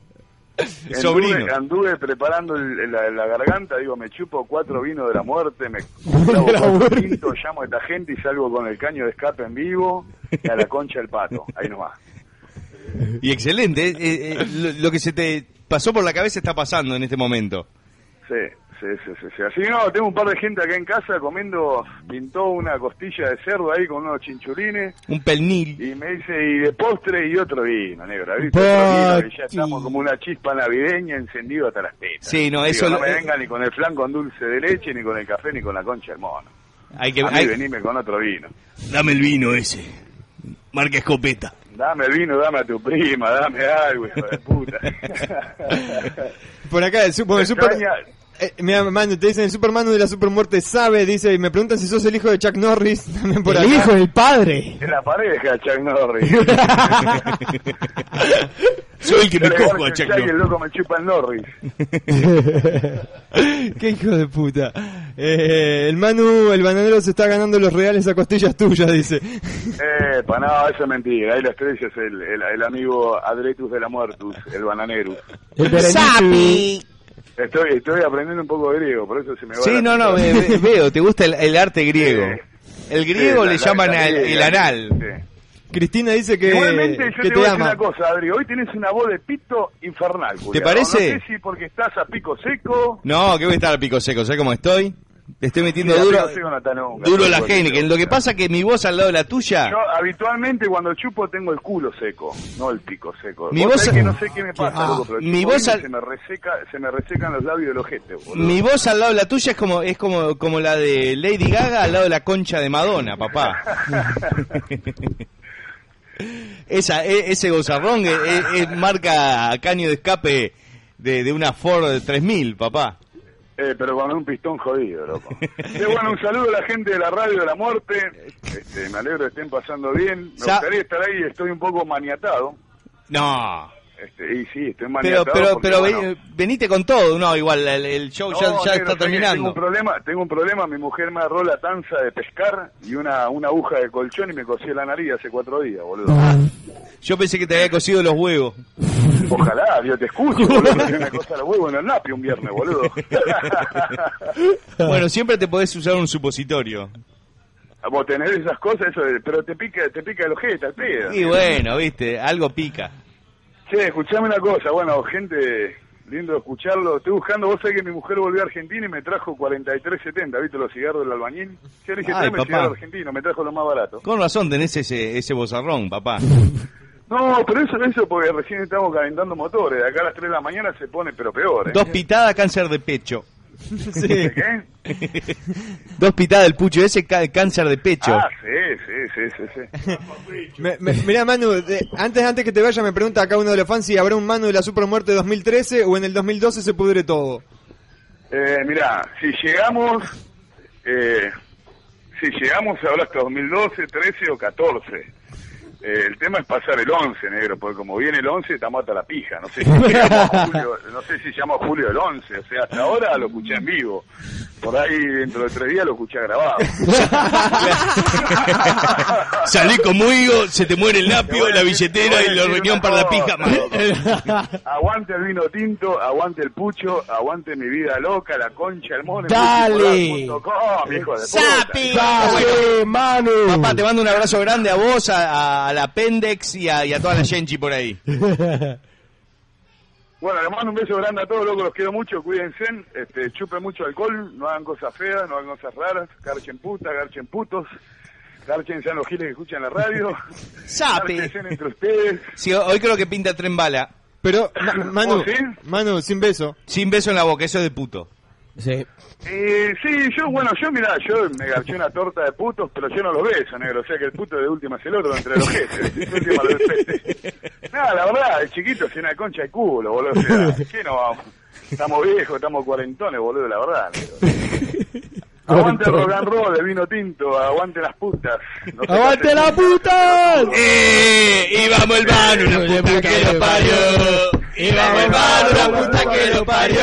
Anduve, Sobrino. anduve preparando el- la, la garganta, digo, me chupo cuatro vinos de la muerte, me clavo cuatro llamo a esta gente y salgo con el caño de escape en vivo y a la concha del pato. Ahí nomás. Y excelente. eh, eh, lo, lo que se te pasó por la cabeza está pasando en este momento. Sí, sí, sí, sí, sí. Así no, tengo un par de gente acá en casa comiendo, pintó una costilla de cerdo ahí con unos chinchulines Un pernil. y me dice, y de postre y otro vino, negro. ¿viste? Otro vino, y ya estamos como una chispa navideña encendido hasta las tetas. Sí, no, Digo, eso no me venga ni con el flan con dulce de leche, ni con el café, ni con la concha del mono. Hay que, a mí hay- venime con otro vino. Dame el vino ese. Marca escopeta. Dame vino, dame a tu prima, dame algo, hijo de puta. Por acá, el, super, Extraña- eh, mira, Manu, te dicen el Superman de la Supermuerte sabe, dice, y me preguntan si sos el hijo de Chuck Norris, también por El acá. hijo, el padre. Es la pareja, Chuck Norris. Soy el que me cojo a Chuck el Norris. loco me chupa el Norris. Qué hijo de puta. Eh, el Manu, el bananero se está ganando los reales a costillas tuyas, dice. Eh, pa, no, eso es mentira. Ahí la estrella es el, el, el amigo Adretus de la Muertus, el bananerus. ¡Sapi! Estoy, estoy aprendiendo un poco de griego, por eso se me va Sí, no, no, veo, te gusta el, el arte griego. El griego Sí, le la- la- llaman la al- el anal. sí. Cristina dice que, Igualmente, yo que te voy te a decir una cosa, Adri. Hoy tienes una voz de pito infernal. ¿Te parece? No sé si porque estás a pico seco. No, que voy a estar a pico seco, ¿sabes cómo estoy? Te estoy metiendo duro, no nunca, duro la Heineken. Lo que pasa es que mi voz al lado de la tuya... Yo habitualmente cuando chupo tengo el culo seco, no el pico seco. Mi voz- que no sé qué me pasa, Ah, loco, pero mi voz al- se me reseca, se me resecan los labios del ojete, boludo. Mi voz al lado de la tuya es como es como como la de Lady Gaga al lado de la concha de Madonna, papá. Esa, e- ese gozarrón es marca caño de escape de, de una Ford 3000, papá. Eh, pero con un pistón jodido, loco. Eh, bueno, un saludo a la gente de la radio de la muerte. Este, me alegro que estén pasando bien. Me gustaría estar ahí, estoy un poco maniatado. No. Este, y sí, estoy Pero maniatado. pero porque, pero bueno, ve- venite con todo, no, igual el, el show ya, No, ya negro, está ¿sabes qué? Tengo terminando. un problema, tengo un problema. Mi mujer me agarró la tanza de pescar y una, una aguja de colchón y me cosió la nariz hace cuatro días, boludo. Yo pensé que te había cosido los huevos. Ojalá, Dios te escuche, boludo. Me una cosa los huevos en el napio un viernes, boludo. Bueno, siempre te podés usar un supositorio. Vos tenés esas cosas, eso, pero te pica, te pica el ojete, al pedo. Y bueno, viste, algo pica. Che, escuchame una cosa, bueno, gente, lindo escucharlo. Estoy buscando, vos sabés que mi mujer volvió a Argentina y me trajo 43.70, ¿viste los cigarros del albañil? Yo le dije, Ay, papá. cigarro argentino, me trajo lo más barato. Con razón tenés ese, ese bozarrón, papá. No, pero eso, eso porque recién estamos calentando motores. De acá a las 3 de la mañana se pone, pero peor, ¿eh? Dos pitadas, cáncer de pecho. ¿De qué? Dos pitadas del pucho, ese cáncer de pecho. Ah, sí, sí, sí, sí, sí. Me- me- mirá, Manu, de- antes, antes que te vaya, me pregunta acá uno de los fans si habrá un Manu de la Supermuerte 2013 o en el 2012 se pudre todo. Eh, mirá, si llegamos, eh, si llegamos ahora hasta 2012, 13 o 14, eh, el tema es pasar el 11, negro, porque como viene el 11 estamos hasta la pija, no sé si a julio, no sé si llama julio el 11, o sea, hasta ahora lo escuché en vivo, por ahí dentro de tres días lo escuché grabado. Salí conmigo, se te muere el lapio, la billetera y la riñón para la pija. aguante el vino tinto, aguante el pucho, aguante mi vida loca, la concha, el mono. Dale. multipolar.com, hijo de ¡Sapi! Manu. Papá, te mando un abrazo grande a vos, a, a la Pendex y a, y a toda la Genchi por ahí. Bueno, les mando un beso grande a todos, locos, los quiero mucho, cuídense, este, chupen mucho alcohol, no hagan cosas feas, no hagan cosas raras, garchen putas, garchen putos, garchen sean los giles que escuchan la radio, Sape. garchen entre ustedes. Sí, hoy creo que pinta tren bala. Pero, Ma- Manu, ¿Vos sí? Manu, sin beso. Sin beso en la boca, eso es de puto. Sí. Eh, sí, yo, bueno, yo, mirá, yo me garché una torta de putos, pero yo no los beso, negro, o sea que el puto de última es el otro entre los jefes, de última lo despete. Nada, la verdad, el chiquito es una concha de culo, boludo, o sea, ¿qué no vamos? Estamos viejos, estamos cuarentones, boludo, la verdad, negro. Aguante el rock and roll, el vino tinto, aguante las putas. No ¡Aguante casen la nunca. puta! ¡Eh! ¡Y vamos el Manu, la puta que lo parió! ¡Y vamos el Manu, la puta que lo parió!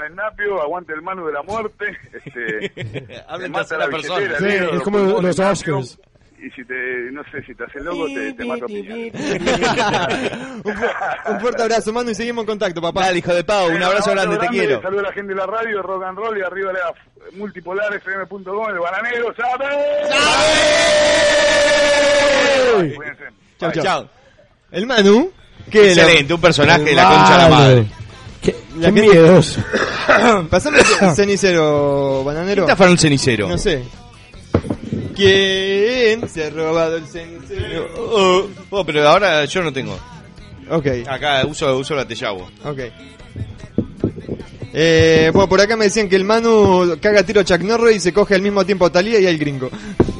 En el napio, aguante el Manu de la muerte. Este, Habla te en mata tercera la persona. Sí, es como los Oscars. Y si te, no sé, si te haces loco, te, te mato a piña. un, un fuerte abrazo, Manu, y seguimos en contacto, papá. Dale, hijo de Pau, un abrazo grande, te quiero. Saludos a la gente de la radio, rock and roll y arriba la multipolarfm.com, el bananero, ¿sabe? ¡Sabe! Cuídense. Chau, Chau, chau. chau. El Manu, que Excelente, un personaje de la concha de la madre. Qué, La qué miedoso. Pasame el cenicero, bananero. ¿Quién está para un cenicero? No sé. ¿Quién se ha robado el cenicero? Oh, oh, pero ahora yo no tengo. Ok, Acá uso, uso la Tellagua. ok. Eh, bueno, por acá me decían que el Manu caga tiro a Chuck Norris y se coge al mismo tiempo a Talía y al gringo.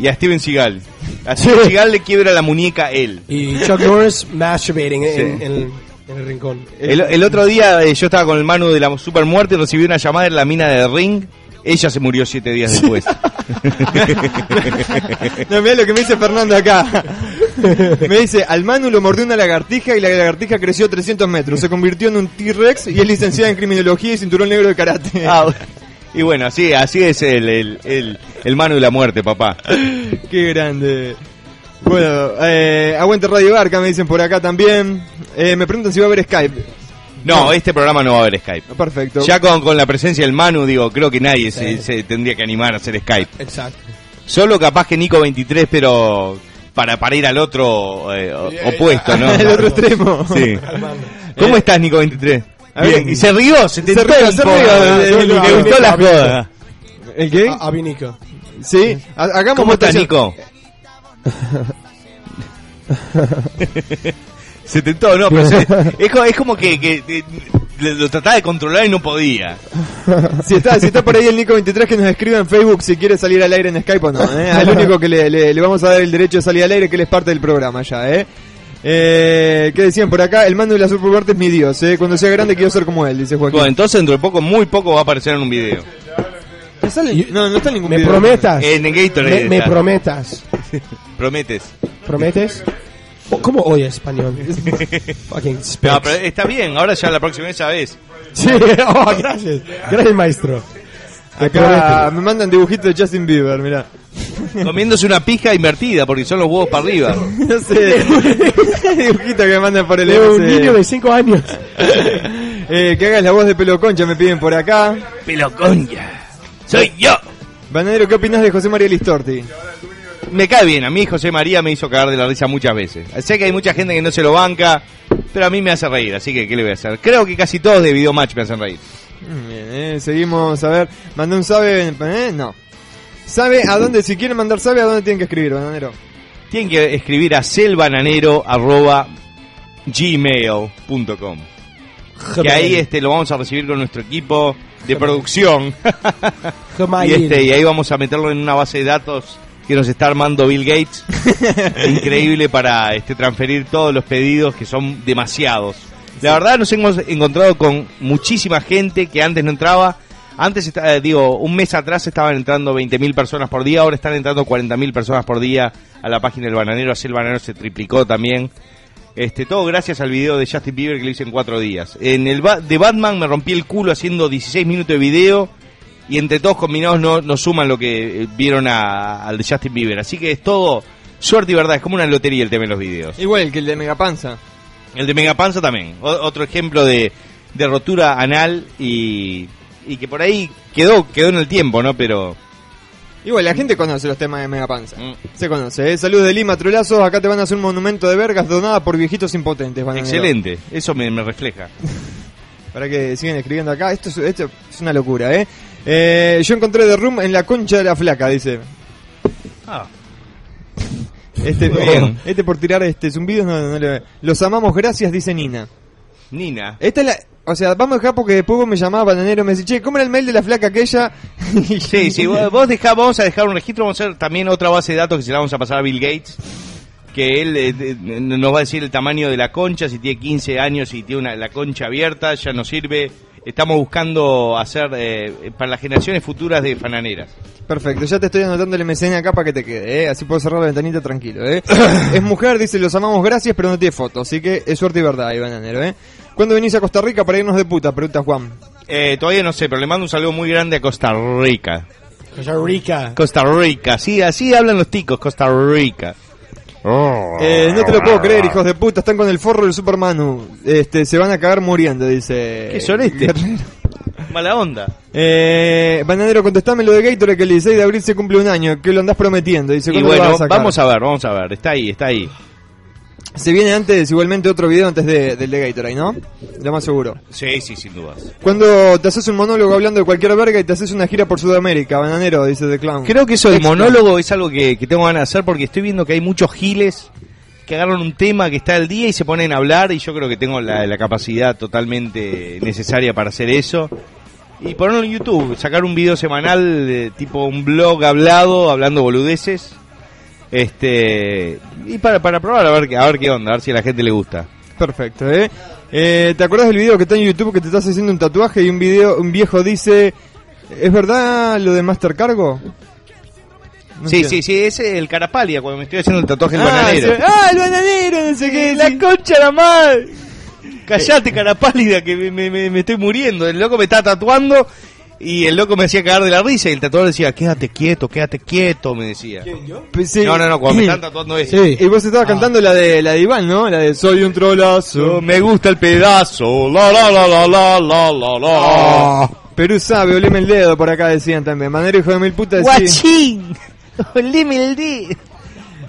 Y a Steven Seagal. A Steven Seagal le quiebra la muñeca él. Y Chuck Norris masturbating Sí. en, en- en el rincón. El, el otro día eh, yo estaba con el Manu de la Super Muerte, recibí una llamada en la mina de Ring. Ella se murió siete días después. No, mirá lo que me dice Fernando acá. Me dice, al Manu lo mordió una lagartija y la lagartija creció 300 metros. Se convirtió en un T-Rex y es licenciada en criminología y cinturón negro de karate. Ah, y bueno, así, así es el, el, el, el Manu de la Muerte, papá. Qué grande. Bueno, eh, aguante Radio Barca, me dicen por acá también. Eh, me preguntan si va a haber Skype. No, este programa no va a haber Skype. Perfecto. Ya con, con la presencia del Manu, digo, creo que nadie se, se tendría que animar a hacer Skype. Exacto. Solo capaz que Nico 23, pero para, para ir al otro eh, opuesto, ¿no? Al otro extremo. Sí. ¿Cómo estás, Nico 23? A Bien, y se rió, se Se tentó rió, se rió. Le- gustó la joda. ¿El qué? A, a Vinico. Sí, ha- hagamos ¿Cómo estás. Nico? se tentó, no, pero se- es, es como que, que, lo trataba de controlar y no podía. Si está, si está por ahí el Nico23 que nos escriba en Facebook si quiere salir al aire en Skype o no. ¿eh? Al único que le, le- le vamos a dar el derecho de salir al aire, que él es parte del programa ya. ¿eh? Eh, ¿Qué decían por acá? El mando de la Supermuerte es mi dios. ¿eh? Cuando sea grande quiero ser como él, dice Joaquín. Bueno, entonces dentro de poco, muy poco va a aparecer en un video. ¿No sale? No, no está en ningún ¿Me video. prometas? Me, me está. prometas. Prometes. ¿Prometes? ¿Cómo oye español? Fucking No, pero está bien, ahora ya la próxima vez sabes. Sí, oh, gracias. Gracias, maestro. Acá me mandan dibujitos de Justin Bieber, mirá. Comiéndose una pija invertida, porque son los huevos para arriba. No sé. Dibujito que me mandan por el un niño de 5 años. Eh, que hagas la voz de pelo concha, me piden por acá. Pelo concha. Soy yo. Banadero, ¿qué opinas de José María Listorti? Me cae bien, a mí José María me hizo cagar de la risa muchas veces. Sé que hay mucha gente que no se lo banca, pero a mí me hace reír, así que ¿qué le voy a hacer? Creo que casi todos de Video Match me hacen reír. Mm, Bien, eh, seguimos a ver. Mandé un sabe. ¿eh? No. ¿Sabe a dónde? Si quieren mandar sabe, ¿a dónde tienen que escribir, bananero? Tienen que escribir a selbananero.gmail.com Que ahí este, lo vamos a recibir con nuestro equipo de producción. y, este, y ahí vamos a meterlo en una base de datos que nos está armando Bill Gates. Increíble para este, transferir todos los pedidos, que son demasiados. La verdad nos hemos encontrado con muchísima gente que antes no entraba. Antes, eh, digo, un mes atrás estaban entrando 20.000 personas por día, ahora están entrando 40.000 personas por día a la página del bananero. Así el bananero se triplicó también. Este, todo gracias al video de Justin Bieber que lo hice en cuatro días. En el ba- de Batman me rompí el culo haciendo 16 minutos de video y entre todos combinados no, no suman lo que eh, vieron a- al de Justin Bieber. Así que es todo suerte y verdad, es como una lotería el tema de los videos. Igual que el de Megapanza. El de Megapanza también, o- otro ejemplo de, de rotura anal y, y que por ahí quedó, quedó en el tiempo, ¿no? Pero... Igual, la gente conoce los temas de Megapanza. Mm. Se conoce, ¿eh? Saludos de Lima, trolazos. Acá te van a hacer un monumento de vergas donada por viejitos impotentes, bananero. Excelente, eso me, me refleja. Para que sigan escribiendo acá. Esto es, esto es una locura, ¿eh? Eh, Yo encontré The Room en la concha de la flaca, dice. Ah. Este, Bien. este por tirar este zumbidos no, no le- Los amamos, gracias, dice Nina. Nina. Esta es la... O sea, vamos a dejar porque después vos me llamabas bananero me decís, che, ¿cómo era el mail de la flaca aquella? Sí, sí, vos, vos dejá- vamos a dejar un registro, vamos a hacer también otra base de datos que se la vamos a pasar a Bill Gates, que él eh, de- nos va a decir el tamaño de la concha, si tiene 15 años, si tiene una, la concha abierta, ya nos sirve. Estamos buscando hacer eh, para las generaciones futuras de fananeras. Perfecto, ya te estoy anotando el MCN acá para que te quede, ¿eh? Así puedo cerrar la ventanita tranquilo, ¿eh? es mujer, dice, los amamos, gracias, pero no tiene foto, así que es suerte y verdad ahí, bananero, ¿eh? ¿Cuándo venís a Costa Rica para irnos de puta? Pregunta Juan. Eh, todavía no sé, pero le mando un saludo muy grande a Costa Rica. Costa Rica. Costa Rica, sí, así hablan los ticos, Costa Rica. Eh, no te lo puedo creer, hijos de puta, están con el forro del Supermanu. Este, se van a cagar muriendo, dice. ¿Qué son este? Guerrero. Mala onda. Eh, Bananero, contestame lo de Gatorade que el 16 de abril se cumple un año. ¿Qué lo andás prometiendo? Dice, Y ¿cuándo lo bueno, vas a sacar? vamos a ver, vamos a ver, está ahí, está ahí. Se viene antes, igualmente, otro video antes de, del de Gatorade, ¿no? Lo más seguro. Sí, sí, sin dudas. Cuando te haces un monólogo hablando de cualquier verga y te haces una gira por Sudamérica, Bananero, dice The Clown. Creo que eso del monólogo es algo que, que tengo ganas de hacer porque estoy viendo que hay muchos giles que agarran un tema que está al día y se ponen a hablar y yo creo que tengo la, la capacidad totalmente necesaria para hacer eso. Y ponerlo en YouTube, sacar un video semanal de tipo un blog hablado, hablando boludeces. Este, y para, para probar a ver, qué- a ver qué onda, a ver si a la gente le gusta. Perfecto, ¿eh? Eh, ¿Te acuerdas del video que está en YouTube que te estás haciendo un tatuaje y un video, un viejo dice, ¿es verdad lo de Master Cargo? No sí, sí, sí, ese es el carapalia cuando me estoy haciendo el tatuaje del Ah, bananero. sí. ah, el bananero, no sé qué. La concha la madre. Callate, cara pálida, que me- me- me estoy muriendo. El loco me está tatuando y el loco me hacía cagar de la risa y el tatuador decía, quédate quieto, quédate quieto, me decía. Pues sí. No, no, no, cuando me están tatuando eso. Y vos estabas cantando la de la de Iván, ¿no? La de Soy un trolazo. Me gusta el pedazo. La la la la la la la la. Ah. Perú sabe, oleme el dedo por acá decían también. Manero hijo de mil putas. Guachín. Olime el dedo.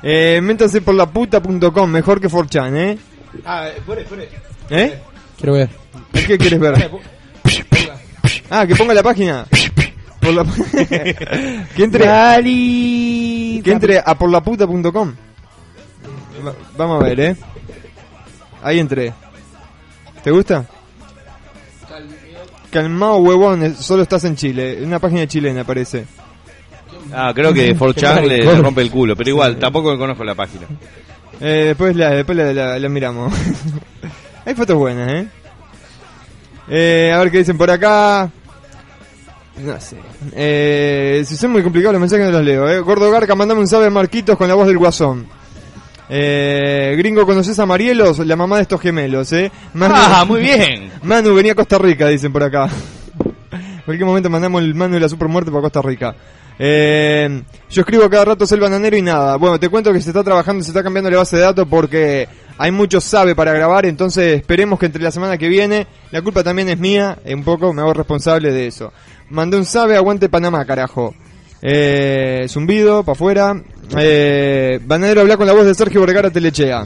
Eh, métase por la puta.com, mejor que 4chan, ¿eh? Ah, pone, pone. ¿Eh? Quiero ver. ¿Qué quieres ver? Ah, que ponga la página. Por la... que entre que entre a porlaputa.com. Va- Vamos a ver, ¿eh? Ahí entré. ¿Te gusta? Calmao huevón, solo estás en Chile. Una página chilena parece. Ah, creo que 4chan le, le rompe el culo, pero igual, tampoco conozco la página. Eh, después la, después la, la- la miramos. Hay fotos buenas, ¿eh? Eh, A ver qué dicen por acá. No sé. Eh, si son muy complicados los mensajes no los leo, ¿eh? Gordo Garca, mandame un sabe Marquitos con la voz del guasón. Eh, gringo, ¿conoces a Marielos? La mamá de estos gemelos, ¿eh? Manu- Ah, muy bien. Manu venía a Costa Rica, dicen por acá. En cualquier momento mandamos el Manu de la supermuerte para Costa Rica. Eh, yo escribo cada rato el bananero y nada. Bueno, te cuento que se está trabajando, se está cambiando la base de datos porque hay mucho sabe para grabar, entonces esperemos que entre la semana que viene, la culpa también es mía, eh, un poco me hago responsable de eso. Mandé un sabe, aguante Panamá, carajo. Eh, zumbido, para afuera. Eh, bananero habla con la voz de Sergio Vergara Telechea.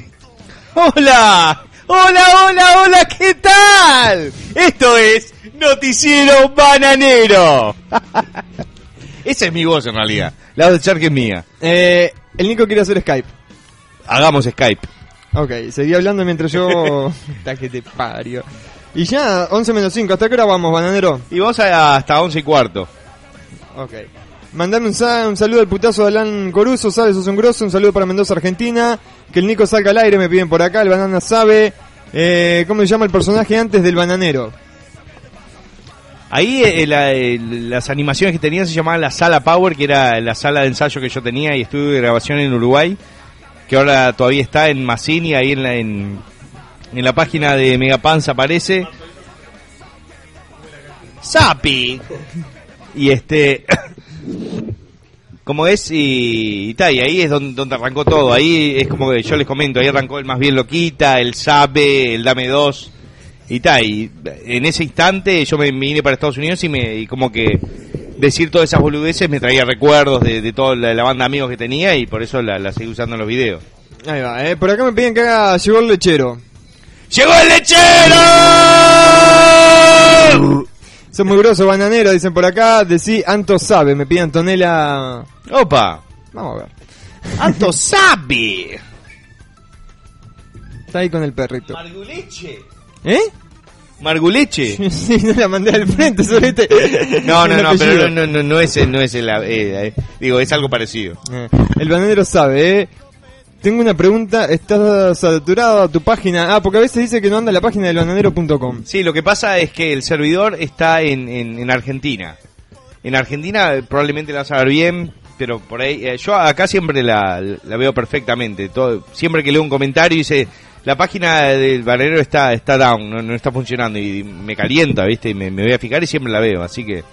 ¡Hola! ¡Hola, hola, hola! ¿Qué tal? Esto es Noticiero Bananero. Esa es mi voz en realidad. La voz de Sergio es mía. Eh, el Nico quiere hacer Skype. Hagamos Skype. Ok, seguí hablando mientras yo... Está que te pario. Y ya, 11 menos 5, ¿hasta qué hora vamos, bananero? Y vamos a- hasta 11 y cuarto. Ok. Mandame un, sa- un saludo al putazo de Alan Coruso, sabes, sos un grosso, un saludo para Mendoza, Argentina. Que el Nico salga al aire, me piden por acá, el banana sabe. Eh, ¿Cómo se llama el personaje antes del bananero? Ahí eh, la- eh, las animaciones que tenía se llamaban la Sala Power, que era la sala de ensayo que yo tenía y estudio de grabación en Uruguay, que ahora todavía está en Massini, ahí en la, en, en la página de Megapanza aparece. Sapi. Y este... como es y, y ta, y ahí es donde, donde arrancó todo. Ahí es como que yo les comento, ahí arrancó el más bien loquita, el sabe, el dame dos y ta, y en ese instante yo me vine para Estados Unidos y me y como que decir todas esas boludeces me traía recuerdos de, de toda la, banda de amigos que tenía y por eso la, la seguí usando en los videos. Ahí va, eh. Por acá me piden que haga... Llegó el lechero. ¡Llegó el lechero! Son muy grosos, bananero, dicen por acá. Decí, Anto sabe, me pide Antonella... Opa. Vamos a ver. Anto sabe. Está ahí con el perrito. Marguleche. ¿Eh? Marguleche. sí, no la mandé al frente, sobre este. No, no, no, apellido. pero no, no, no es, no es el, eh, eh, digo, es algo parecido. Eh, El bananero sabe, ¿eh? Tengo una pregunta, ¿estás saturada tu página? Ah, porque a veces dice que no anda la página del bananero.com. Sí, lo que pasa es que el servidor está en, en, en Argentina. En Argentina eh, probablemente la vas a ver bien, pero por ahí, eh, yo acá siempre la, la veo perfectamente. Todo, siempre que leo un comentario dice, la página del bananero está, está down, no, no está funcionando y me calienta, ¿viste? Y me voy a fijar y siempre la veo, así que...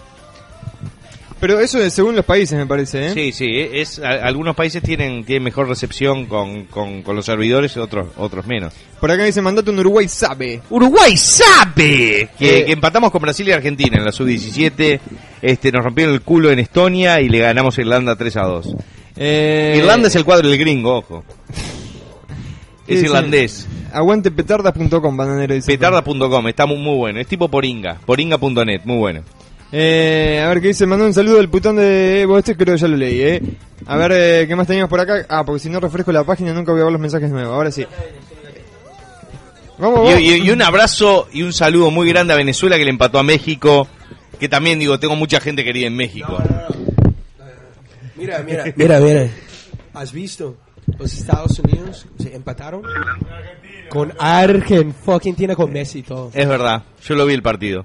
Pero eso es según los países, me parece, ¿eh? Sí, sí, es, a- algunos países tienen, tienen mejor recepción con, con, con los servidores, otros, otros menos. Por acá dice, mandate un Uruguay sabe. Uruguay sabe que, Eh. que empatamos con Brasil y Argentina en la sub-17. Este, nos rompieron el culo en Estonia y le ganamos a Irlanda 3 a 2. Eh, Irlanda es el cuadro del gringo, ojo. ¿qué Es irlandés. Aguante petardas.com, bananero dice. Petarda.com, está muy, muy bueno. Es tipo Poringa. Poringa.net, muy bueno. Eh, a ver qué dice, mandó un saludo al putón de... Vos este creo que ya lo leí, ¿eh? A ver, eh, ¿qué más teníamos por acá? Ah, porque si no refresco la página nunca voy a ver los mensajes nuevos. Ahora sí. Vamos, Y, vamos. y- y un abrazo y un saludo muy grande a Venezuela que le empató a México. Que también, digo, tengo mucha gente querida en México. Mira, mira. Mira, mira. ¿Has visto? los Estados Unidos se empataron con Argentina con Messi y todo. Es verdad, yo lo vi el partido.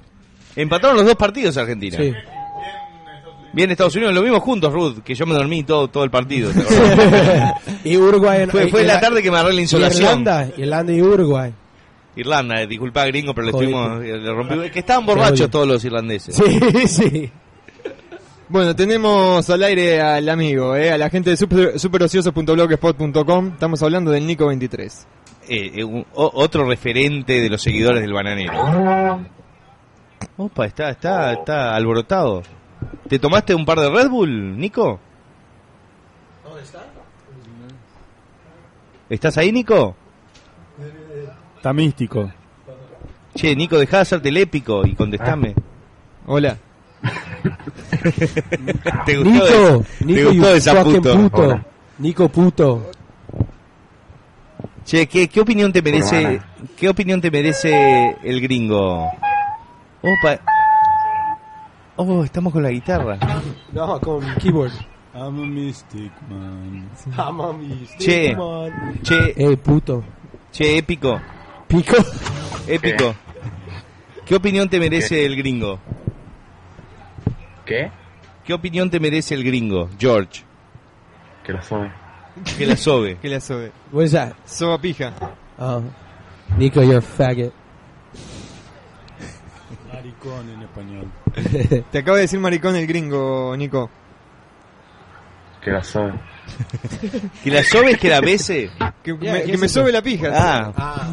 Empataron los dos partidos Argentina. Sí. Bien Estados Unidos, lo vimos juntos, Ruth, que yo me dormí todo, todo el partido. y Uruguay. Fue, fue la tarde que me agarré la insolación. Irlanda, Irlanda y Uruguay. Irlanda, eh, disculpa gringo, pero le estuvimos, eh, le rompimos. Es que estaban borrachos todos los irlandeses. Sí, sí. Bueno, tenemos al aire al amigo, eh, a la gente de super, superocioso.blogspot.com. Estamos hablando del Nico 23. Eh, eh, un- o- otro referente de los seguidores del bananero. Opa, está, está, está alborotado. ¿Te tomaste un par de Red Bull, Nico? ¿Dónde está? ¿Estás ahí, Nico? Está místico. Che, Nico, dejá de hacerte el épico y contestame. Hola. ¿Te gustó, Nico, de- te Nico, gustó you esa puto? puto. Nico puto. Che, ¿qué, qué opinión te merece, qué opinión te merece el gringo? Opa. Oh, estamos con la guitarra. No, con keyboard. I'm a mystic man. I'm a mystic Che, man. che, Eh, puto. che, épico. ¿Pico? Épico. ¿Qué opinión te merece el gringo? ¿Qué? ¿Qué opinión te merece el gringo, George? Que lo soy. Que la sobe. ¿Qué le sobe? What is that? Soba pija. Oh. Nico, you're a faggot. Maricón en español. Te acaba de decir maricón el gringo, Nico. Que lo soy. ¿Que la sobe es que la bese? Que, me, ¿qué que es me sobe la pija. Ah. Ah.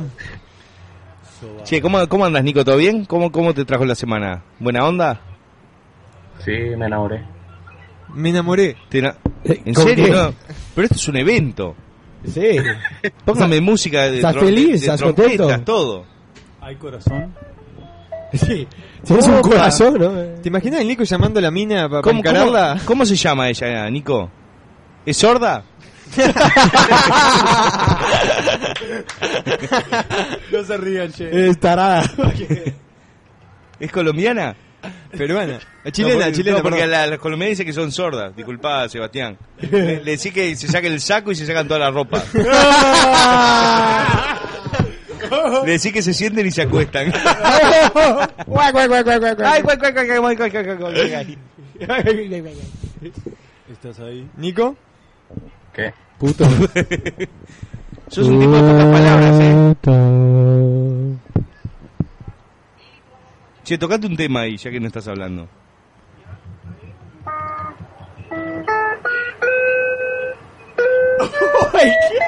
Che, ¿cómo, ¿cómo andas, Nico? ¿Todo bien? ¿Cómo, ¿Cómo te trajo la semana? ¿Buena onda? Sí, me enamoré. Me enamoré. Te na- ¿En ¿Con serio? No. Pero esto es un evento. Sí. Póngame música de, ¿Estás feliz? de ¿Estás contento? todo. ¿Hay corazón? Sí. Tienes un corazón, ¿no? ¿Te imaginas el Nico llamando a la mina para ¿Cómo, encararla? cómo- cómo se llama ella, Nico? ¿Es sorda? No se rían, che. Es tarada. ¿Es colombiana? Peruana. Chilena, No, porque- chilena. no, porque la- las colombianas dicen que son sordas. Disculpa, Sebastián. Le, le decís que se saquen el saco y se sacan toda la ropa. Le decís que se sienten y se acuestan. ¿Estás ahí? ¿Nico? ¿Qué? Puto. Sos un tipo de pocas palabras, eh. Che, tocate un tema ahí, ya que no estás hablando. ¡Ay, qué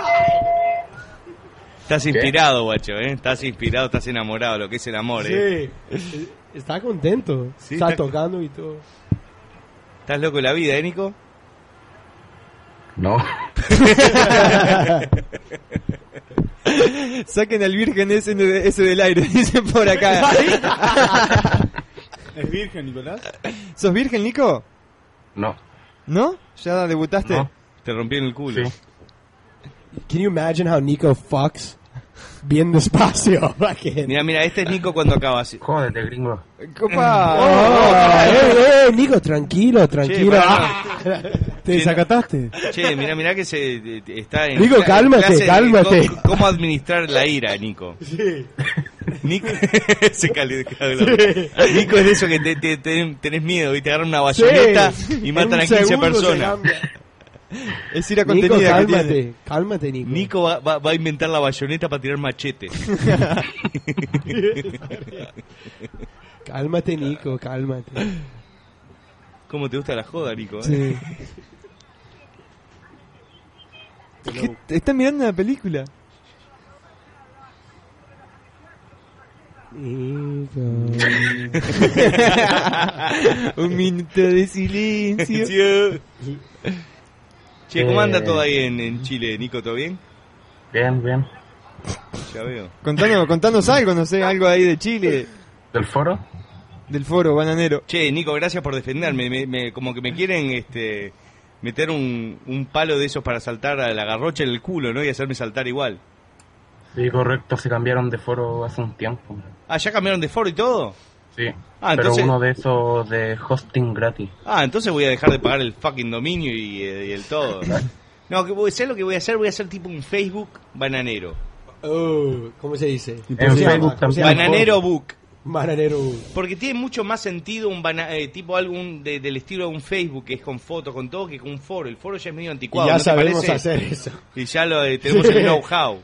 Estás inspirado, guacho, ¿eh? Estás inspirado, estás enamorado, lo que es el amor, ¿eh? Sí. Está contento. Sí, está está- tocando y todo. ¿Estás loco de la vida, eh, Nico? No. Saquen al virgen ese, de- ese del aire, dicen por acá. ¿Es virgen, Nicolás? ¿Sos virgen, Nico? No. ¿No? ¿Ya debutaste? No. Te rompí en el culo. Sí. Can you imagine how Nico fucks? Bien despacio. fucking. Mira, mira, este es Nico cuando acaba así. Jódete, gringo. Copa. Oh, eh, eh, Nico, tranquilo, tranquilo. Ah, ¿Te Sí. desacataste? Che, mira, mira que se eh, está en Nico, cálmate, de cálmate. Cómo, cómo administrar la ira, Nico. Sí. Nico se calentó. Nico es de eso que te, te- te- tenés miedo y te agarran una bayoneta Sí. y matan a un 15 segundo se personas. Es ira Nico, contenida que cálmate. Cálmate, Nico. Nico va, va- va a inventar la bayoneta para tirar machete. Cálmate, Nico, cálmate. ¿Cómo te gusta la joda, Nico? eh? Sí. ¿Qué? ¿Te ¿Están mirando una película? Un minuto de silencio. Che, ¿cómo anda Eh. todo ahí en, en Chile, Nico? ¿Todo bien? Bien, bien. Ya veo. Contanos, contanos algo, no sé, algo ahí de Chile, ¿Del foro? del foro bananero. Che, Nico, gracias por defenderme. Me- me- como que me quieren este, meter un, un palo de esos para saltar a la garrocha en el culo, ¿no? Y hacerme saltar igual. Sí, correcto. Se cambiaron de foro hace un tiempo. Ah, ¿ya cambiaron de foro y todo? Sí. Ah, pero uno de esos de hosting gratis. Ah, entonces voy a dejar de pagar el fucking dominio y, eh, y el todo. No, que voy, ¿sabes lo que voy a hacer? Voy a hacer tipo un Facebook bananero. Oh, ¿Cómo se dice? En Facebook también. Bananero book. Bananero. Porque tiene mucho más sentido un bana- eh, tipo algún de- del estilo de un Facebook que es con fotos, con todo, que con un foro. El foro ya es medio anticuado. Y ya ¿no te sabemos hacer eso. Y ya lo, eh, tenemos el know-how.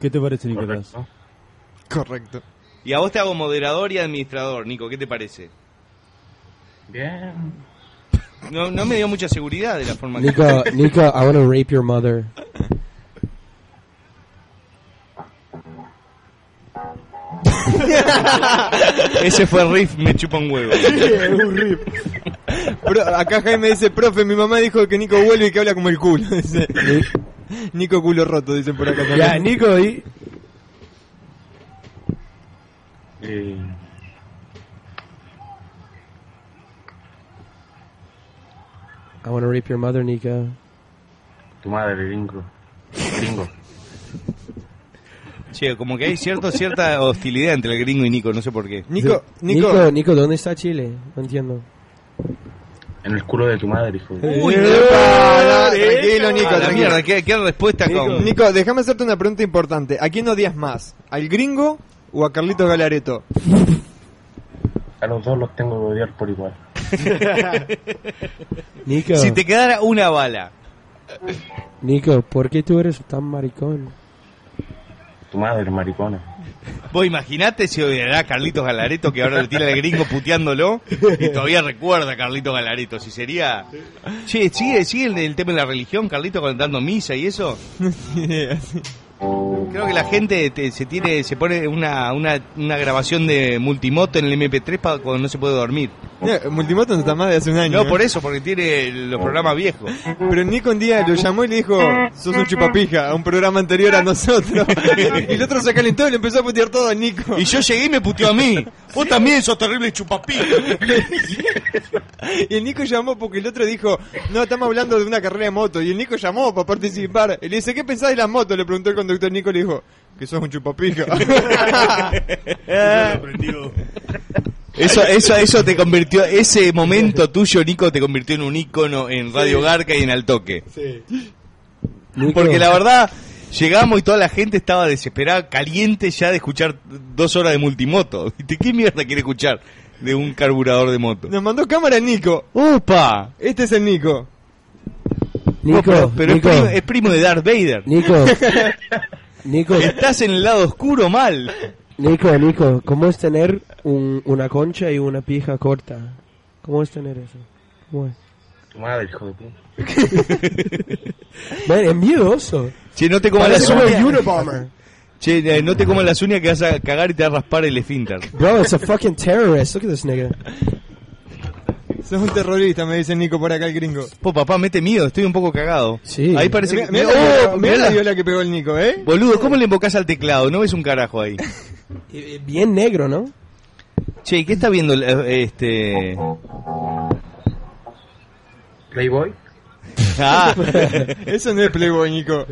¿Qué te parece, Nicolás? Correcto. Y a vos te hago moderador y administrador, Nico. ¿Qué te parece? Bien. No, no me dio mucha seguridad de la forma Nico, que... Nico, I want to rape your mother. Ese fue el riff, me chupa un huevo. un rip. Pro- acá Jaime dice, profe, mi mamá dijo que Nico vuelve y que habla como el culo. Dice. Nico culo roto, dicen por acá. Ya, Nico, y... Eh, I want to rape your mother, Nico. tu madre, gringo. Gringo. Che, como que hay cierto, cierta hostilidad entre el gringo y Nico, no sé por qué. Nico, Nico, Nico, ¿dónde está Chile? No entiendo. En el culo de tu madre, hijo. Uy, no, tranquilo, Nico, A la tranquilo. mierda, ¿qué, qué respuesta Nico, con...? Nico, déjame hacerte una pregunta importante. ¿A quién odias más? ¿Al gringo o a Carlitos Galareto? A los dos los tengo que odiar por igual. Nico, Si te quedara una bala. Nico, ¿por qué tú eres tan maricón? Tu madre, maricona. Vos imaginate si odiará a Carlitos Galareto que ahora le tira al gringo puteándolo y todavía recuerda a Carlitos Galareto. Si sería. Che, ¿sigue, sigue el, el tema de la religión, Carlitos, dando misa y eso? Creo que la gente te- se tiene se pone una, una, una grabación de multimoto en el MP3 para cuando no se puede dormir. Mira, Multimoto no está más de hace un año. No, ¿eh? por eso, porque tiene los programas viejos. Pero Nico un día lo llamó y le dijo, sos un chupapija, a un programa anterior a nosotros. y el otro se calentó y le empezó a putear todo a Nico. Y yo llegué y me puteó a mí. Vos también sos terrible chupapija. Y el Nico llamó porque el otro dijo, no, estamos hablando de una carrera de moto. Y el Nico llamó para participar. Y le dice, ¿qué pensás de las motos? Le preguntó el conductor Nico y le dijo, que sos un chupapija. Eso, eso, eso te convirtió, ese momento tuyo, Nico, te convirtió en un ícono en Radio Garca y en Altoque. Sí. Porque la verdad, llegamos y toda la gente estaba desesperada, caliente ya de escuchar dos horas de multimoto. ¿De qué mierda quiere escuchar de un carburador de moto? Nos mandó cámara el Nico. ¡Upa! Este es el Nico. Nico, pero pero Nico. Es, primo, es primo de Darth Vader. Nico, Nico, Estás en el lado oscuro mal. Nico, Nico, ¿cómo es tener un- una concha y una pija corta? ¿Cómo es tener eso? ¿Cómo es? Tu madre, hijo de puta. Man, es miedoso. Che, no te comas las uñas. Che, eh, no te comas las uñas que vas a cagar y te vas a raspar el esfínter. Bro, it's a fucking terrorist. Look at this nigga. Sos un terrorista, me dice Nico por acá el gringo. Po, papá, mete miedo, estoy un poco cagado. Sí. Ahí parece que... mirá ¡Oh! la viola- que pegó el Nico, ¿eh? Boludo, ¿cómo le invocás al teclado? No ves un carajo ahí. Bien negro, ¿no? Che, ¿qué está viendo eh, este...? Playboy. Ah, Eso no es Playboy, Nico.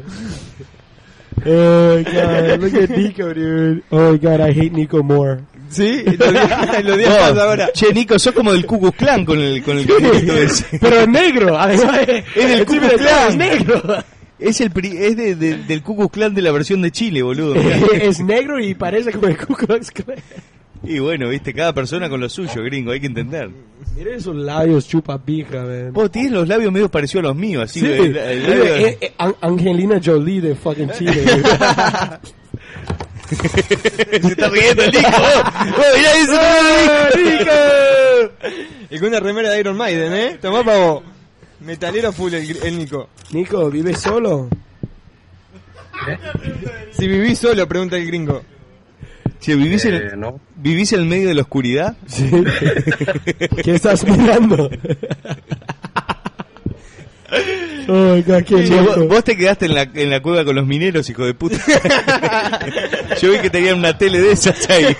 Oh, God, look at Nico, dude. Oh, God, I hate Nico more. Sí, lo di- lo di no, más ahora. Che, Nico, sos como del Ku Klux Klan con el, con el ese. Pero es negro, además. Es del Ku Encima Klux de todo, Klan. Es negro. Es, el pri- es de- de- del Ku Klux Klan de la versión de Chile, boludo. es negro y parece como el Ku Klux Klan. Y bueno, viste, cada persona con lo suyo, gringo, hay que entender. Mira esos labios chupa pija, man. Vos tienes los labios medio parecidos a los míos, así. Sí. el- el labio- Eh, eh, An- Angelina Jolie de fucking Chile. Se está riendo el Nico. Oh, mirá eso, ¡Nico! Y con una remera de Iron Maiden, ¿eh? Tomá pavo. Metalero full el, el Nico. Nico, ¿vive solo? Si vivís solo, pregunta el gringo. Che, ¿vivís, en, Eh, no. ¿Vivís en el medio de la oscuridad? Sí. ¿Qué estás mirando? Oh, God, qué Che, vos, te quedaste en la, en la cueva con los mineros, hijo de puta. Yo vi que tenían una tele de esas ahí.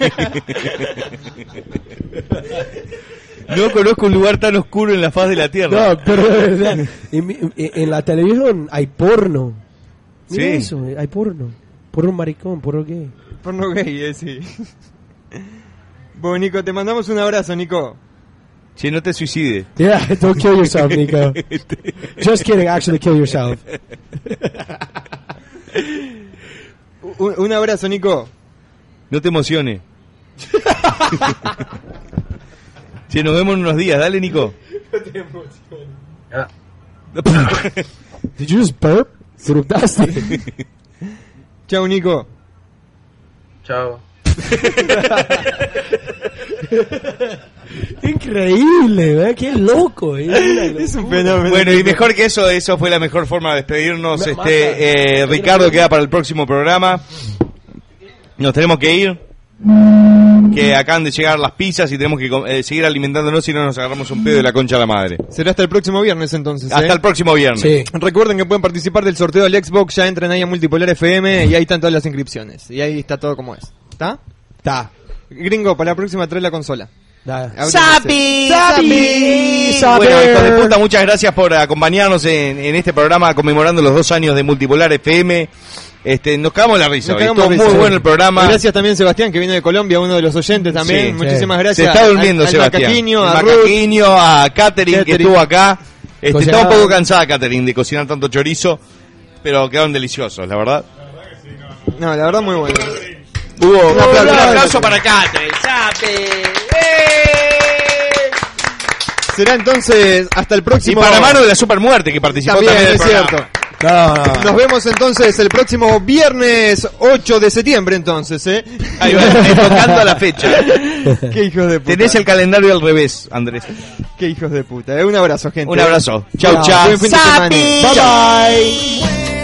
No conozco un lugar tan oscuro en la faz de la tierra. No, pero en la televisión hay porno. Mira Sí. eso, hay porno. Porno maricón, porno gay. Porno gay, eh, sí. Bueno, Nico, te mandamos un abrazo, Nico. Che, no te suicides. Yeah, don't kill yourself, Nico. Just kidding, actually kill yourself. Un, un abrazo, Nico. No te emociones. che, nos vemos en unos días. Dale, Nico. Did you just burp? Eructaste. Chao, Nico. Chao. Increíble, ¿verdad? Qué loco. eh. Es un fenómeno. Bueno, y mejor que eso, eso fue la mejor forma de despedirnos. Me Este, eh, Ricardo queda para el próximo programa. Nos tenemos que ir. Que acaban de llegar las pizzas y tenemos que eh, seguir alimentándonos si no nos agarramos un pedo de la concha a la madre. Será hasta el próximo viernes entonces. Hasta ¿eh? el próximo viernes. Recuerden que pueden participar del sorteo del Xbox, ya entren ahí a Multipolar FM y ahí están todas las inscripciones. Y ahí está todo como es. ¿Está? Está. Gringo, para la próxima trae la consola. ¡Sapi! ¡Sapi! Bueno, hijos de puta, muchas gracias por acompañarnos en, en este programa conmemorando los dos años de Multipolar FM. Este, nos cagamos la risa. Nos hoy. cagamos Estuvo muy bueno el programa. Gracias también Sebastián, que viene de Colombia, uno de los oyentes también. Sí, Muchísimas sí. gracias. Se está durmiendo, al, al Sebastián. Macaquiño, a. Macaquiño, a Catherine, que estuvo acá. Este, estaba un poco cansada Catherine de cocinar tanto chorizo, pero quedaron deliciosos, la verdad. No, la verdad muy bueno. Hubo Un aplauso, un aplauso aplauso. para Catherine. Será entonces hasta el Y próximo. para Mano de la Supermuerte, que participó También, también, es cierto. Nos vemos entonces el próximo viernes 8 de septiembre entonces, ¿eh? Ahí va, tocando la fecha. Qué hijos de puta. Tenés el calendario al revés, Andrés. Qué hijos de puta. ¿eh? Un abrazo, gente. Un abrazo. Chau, Chao. chau. Buen fin de semana. Sapi. Bye bye.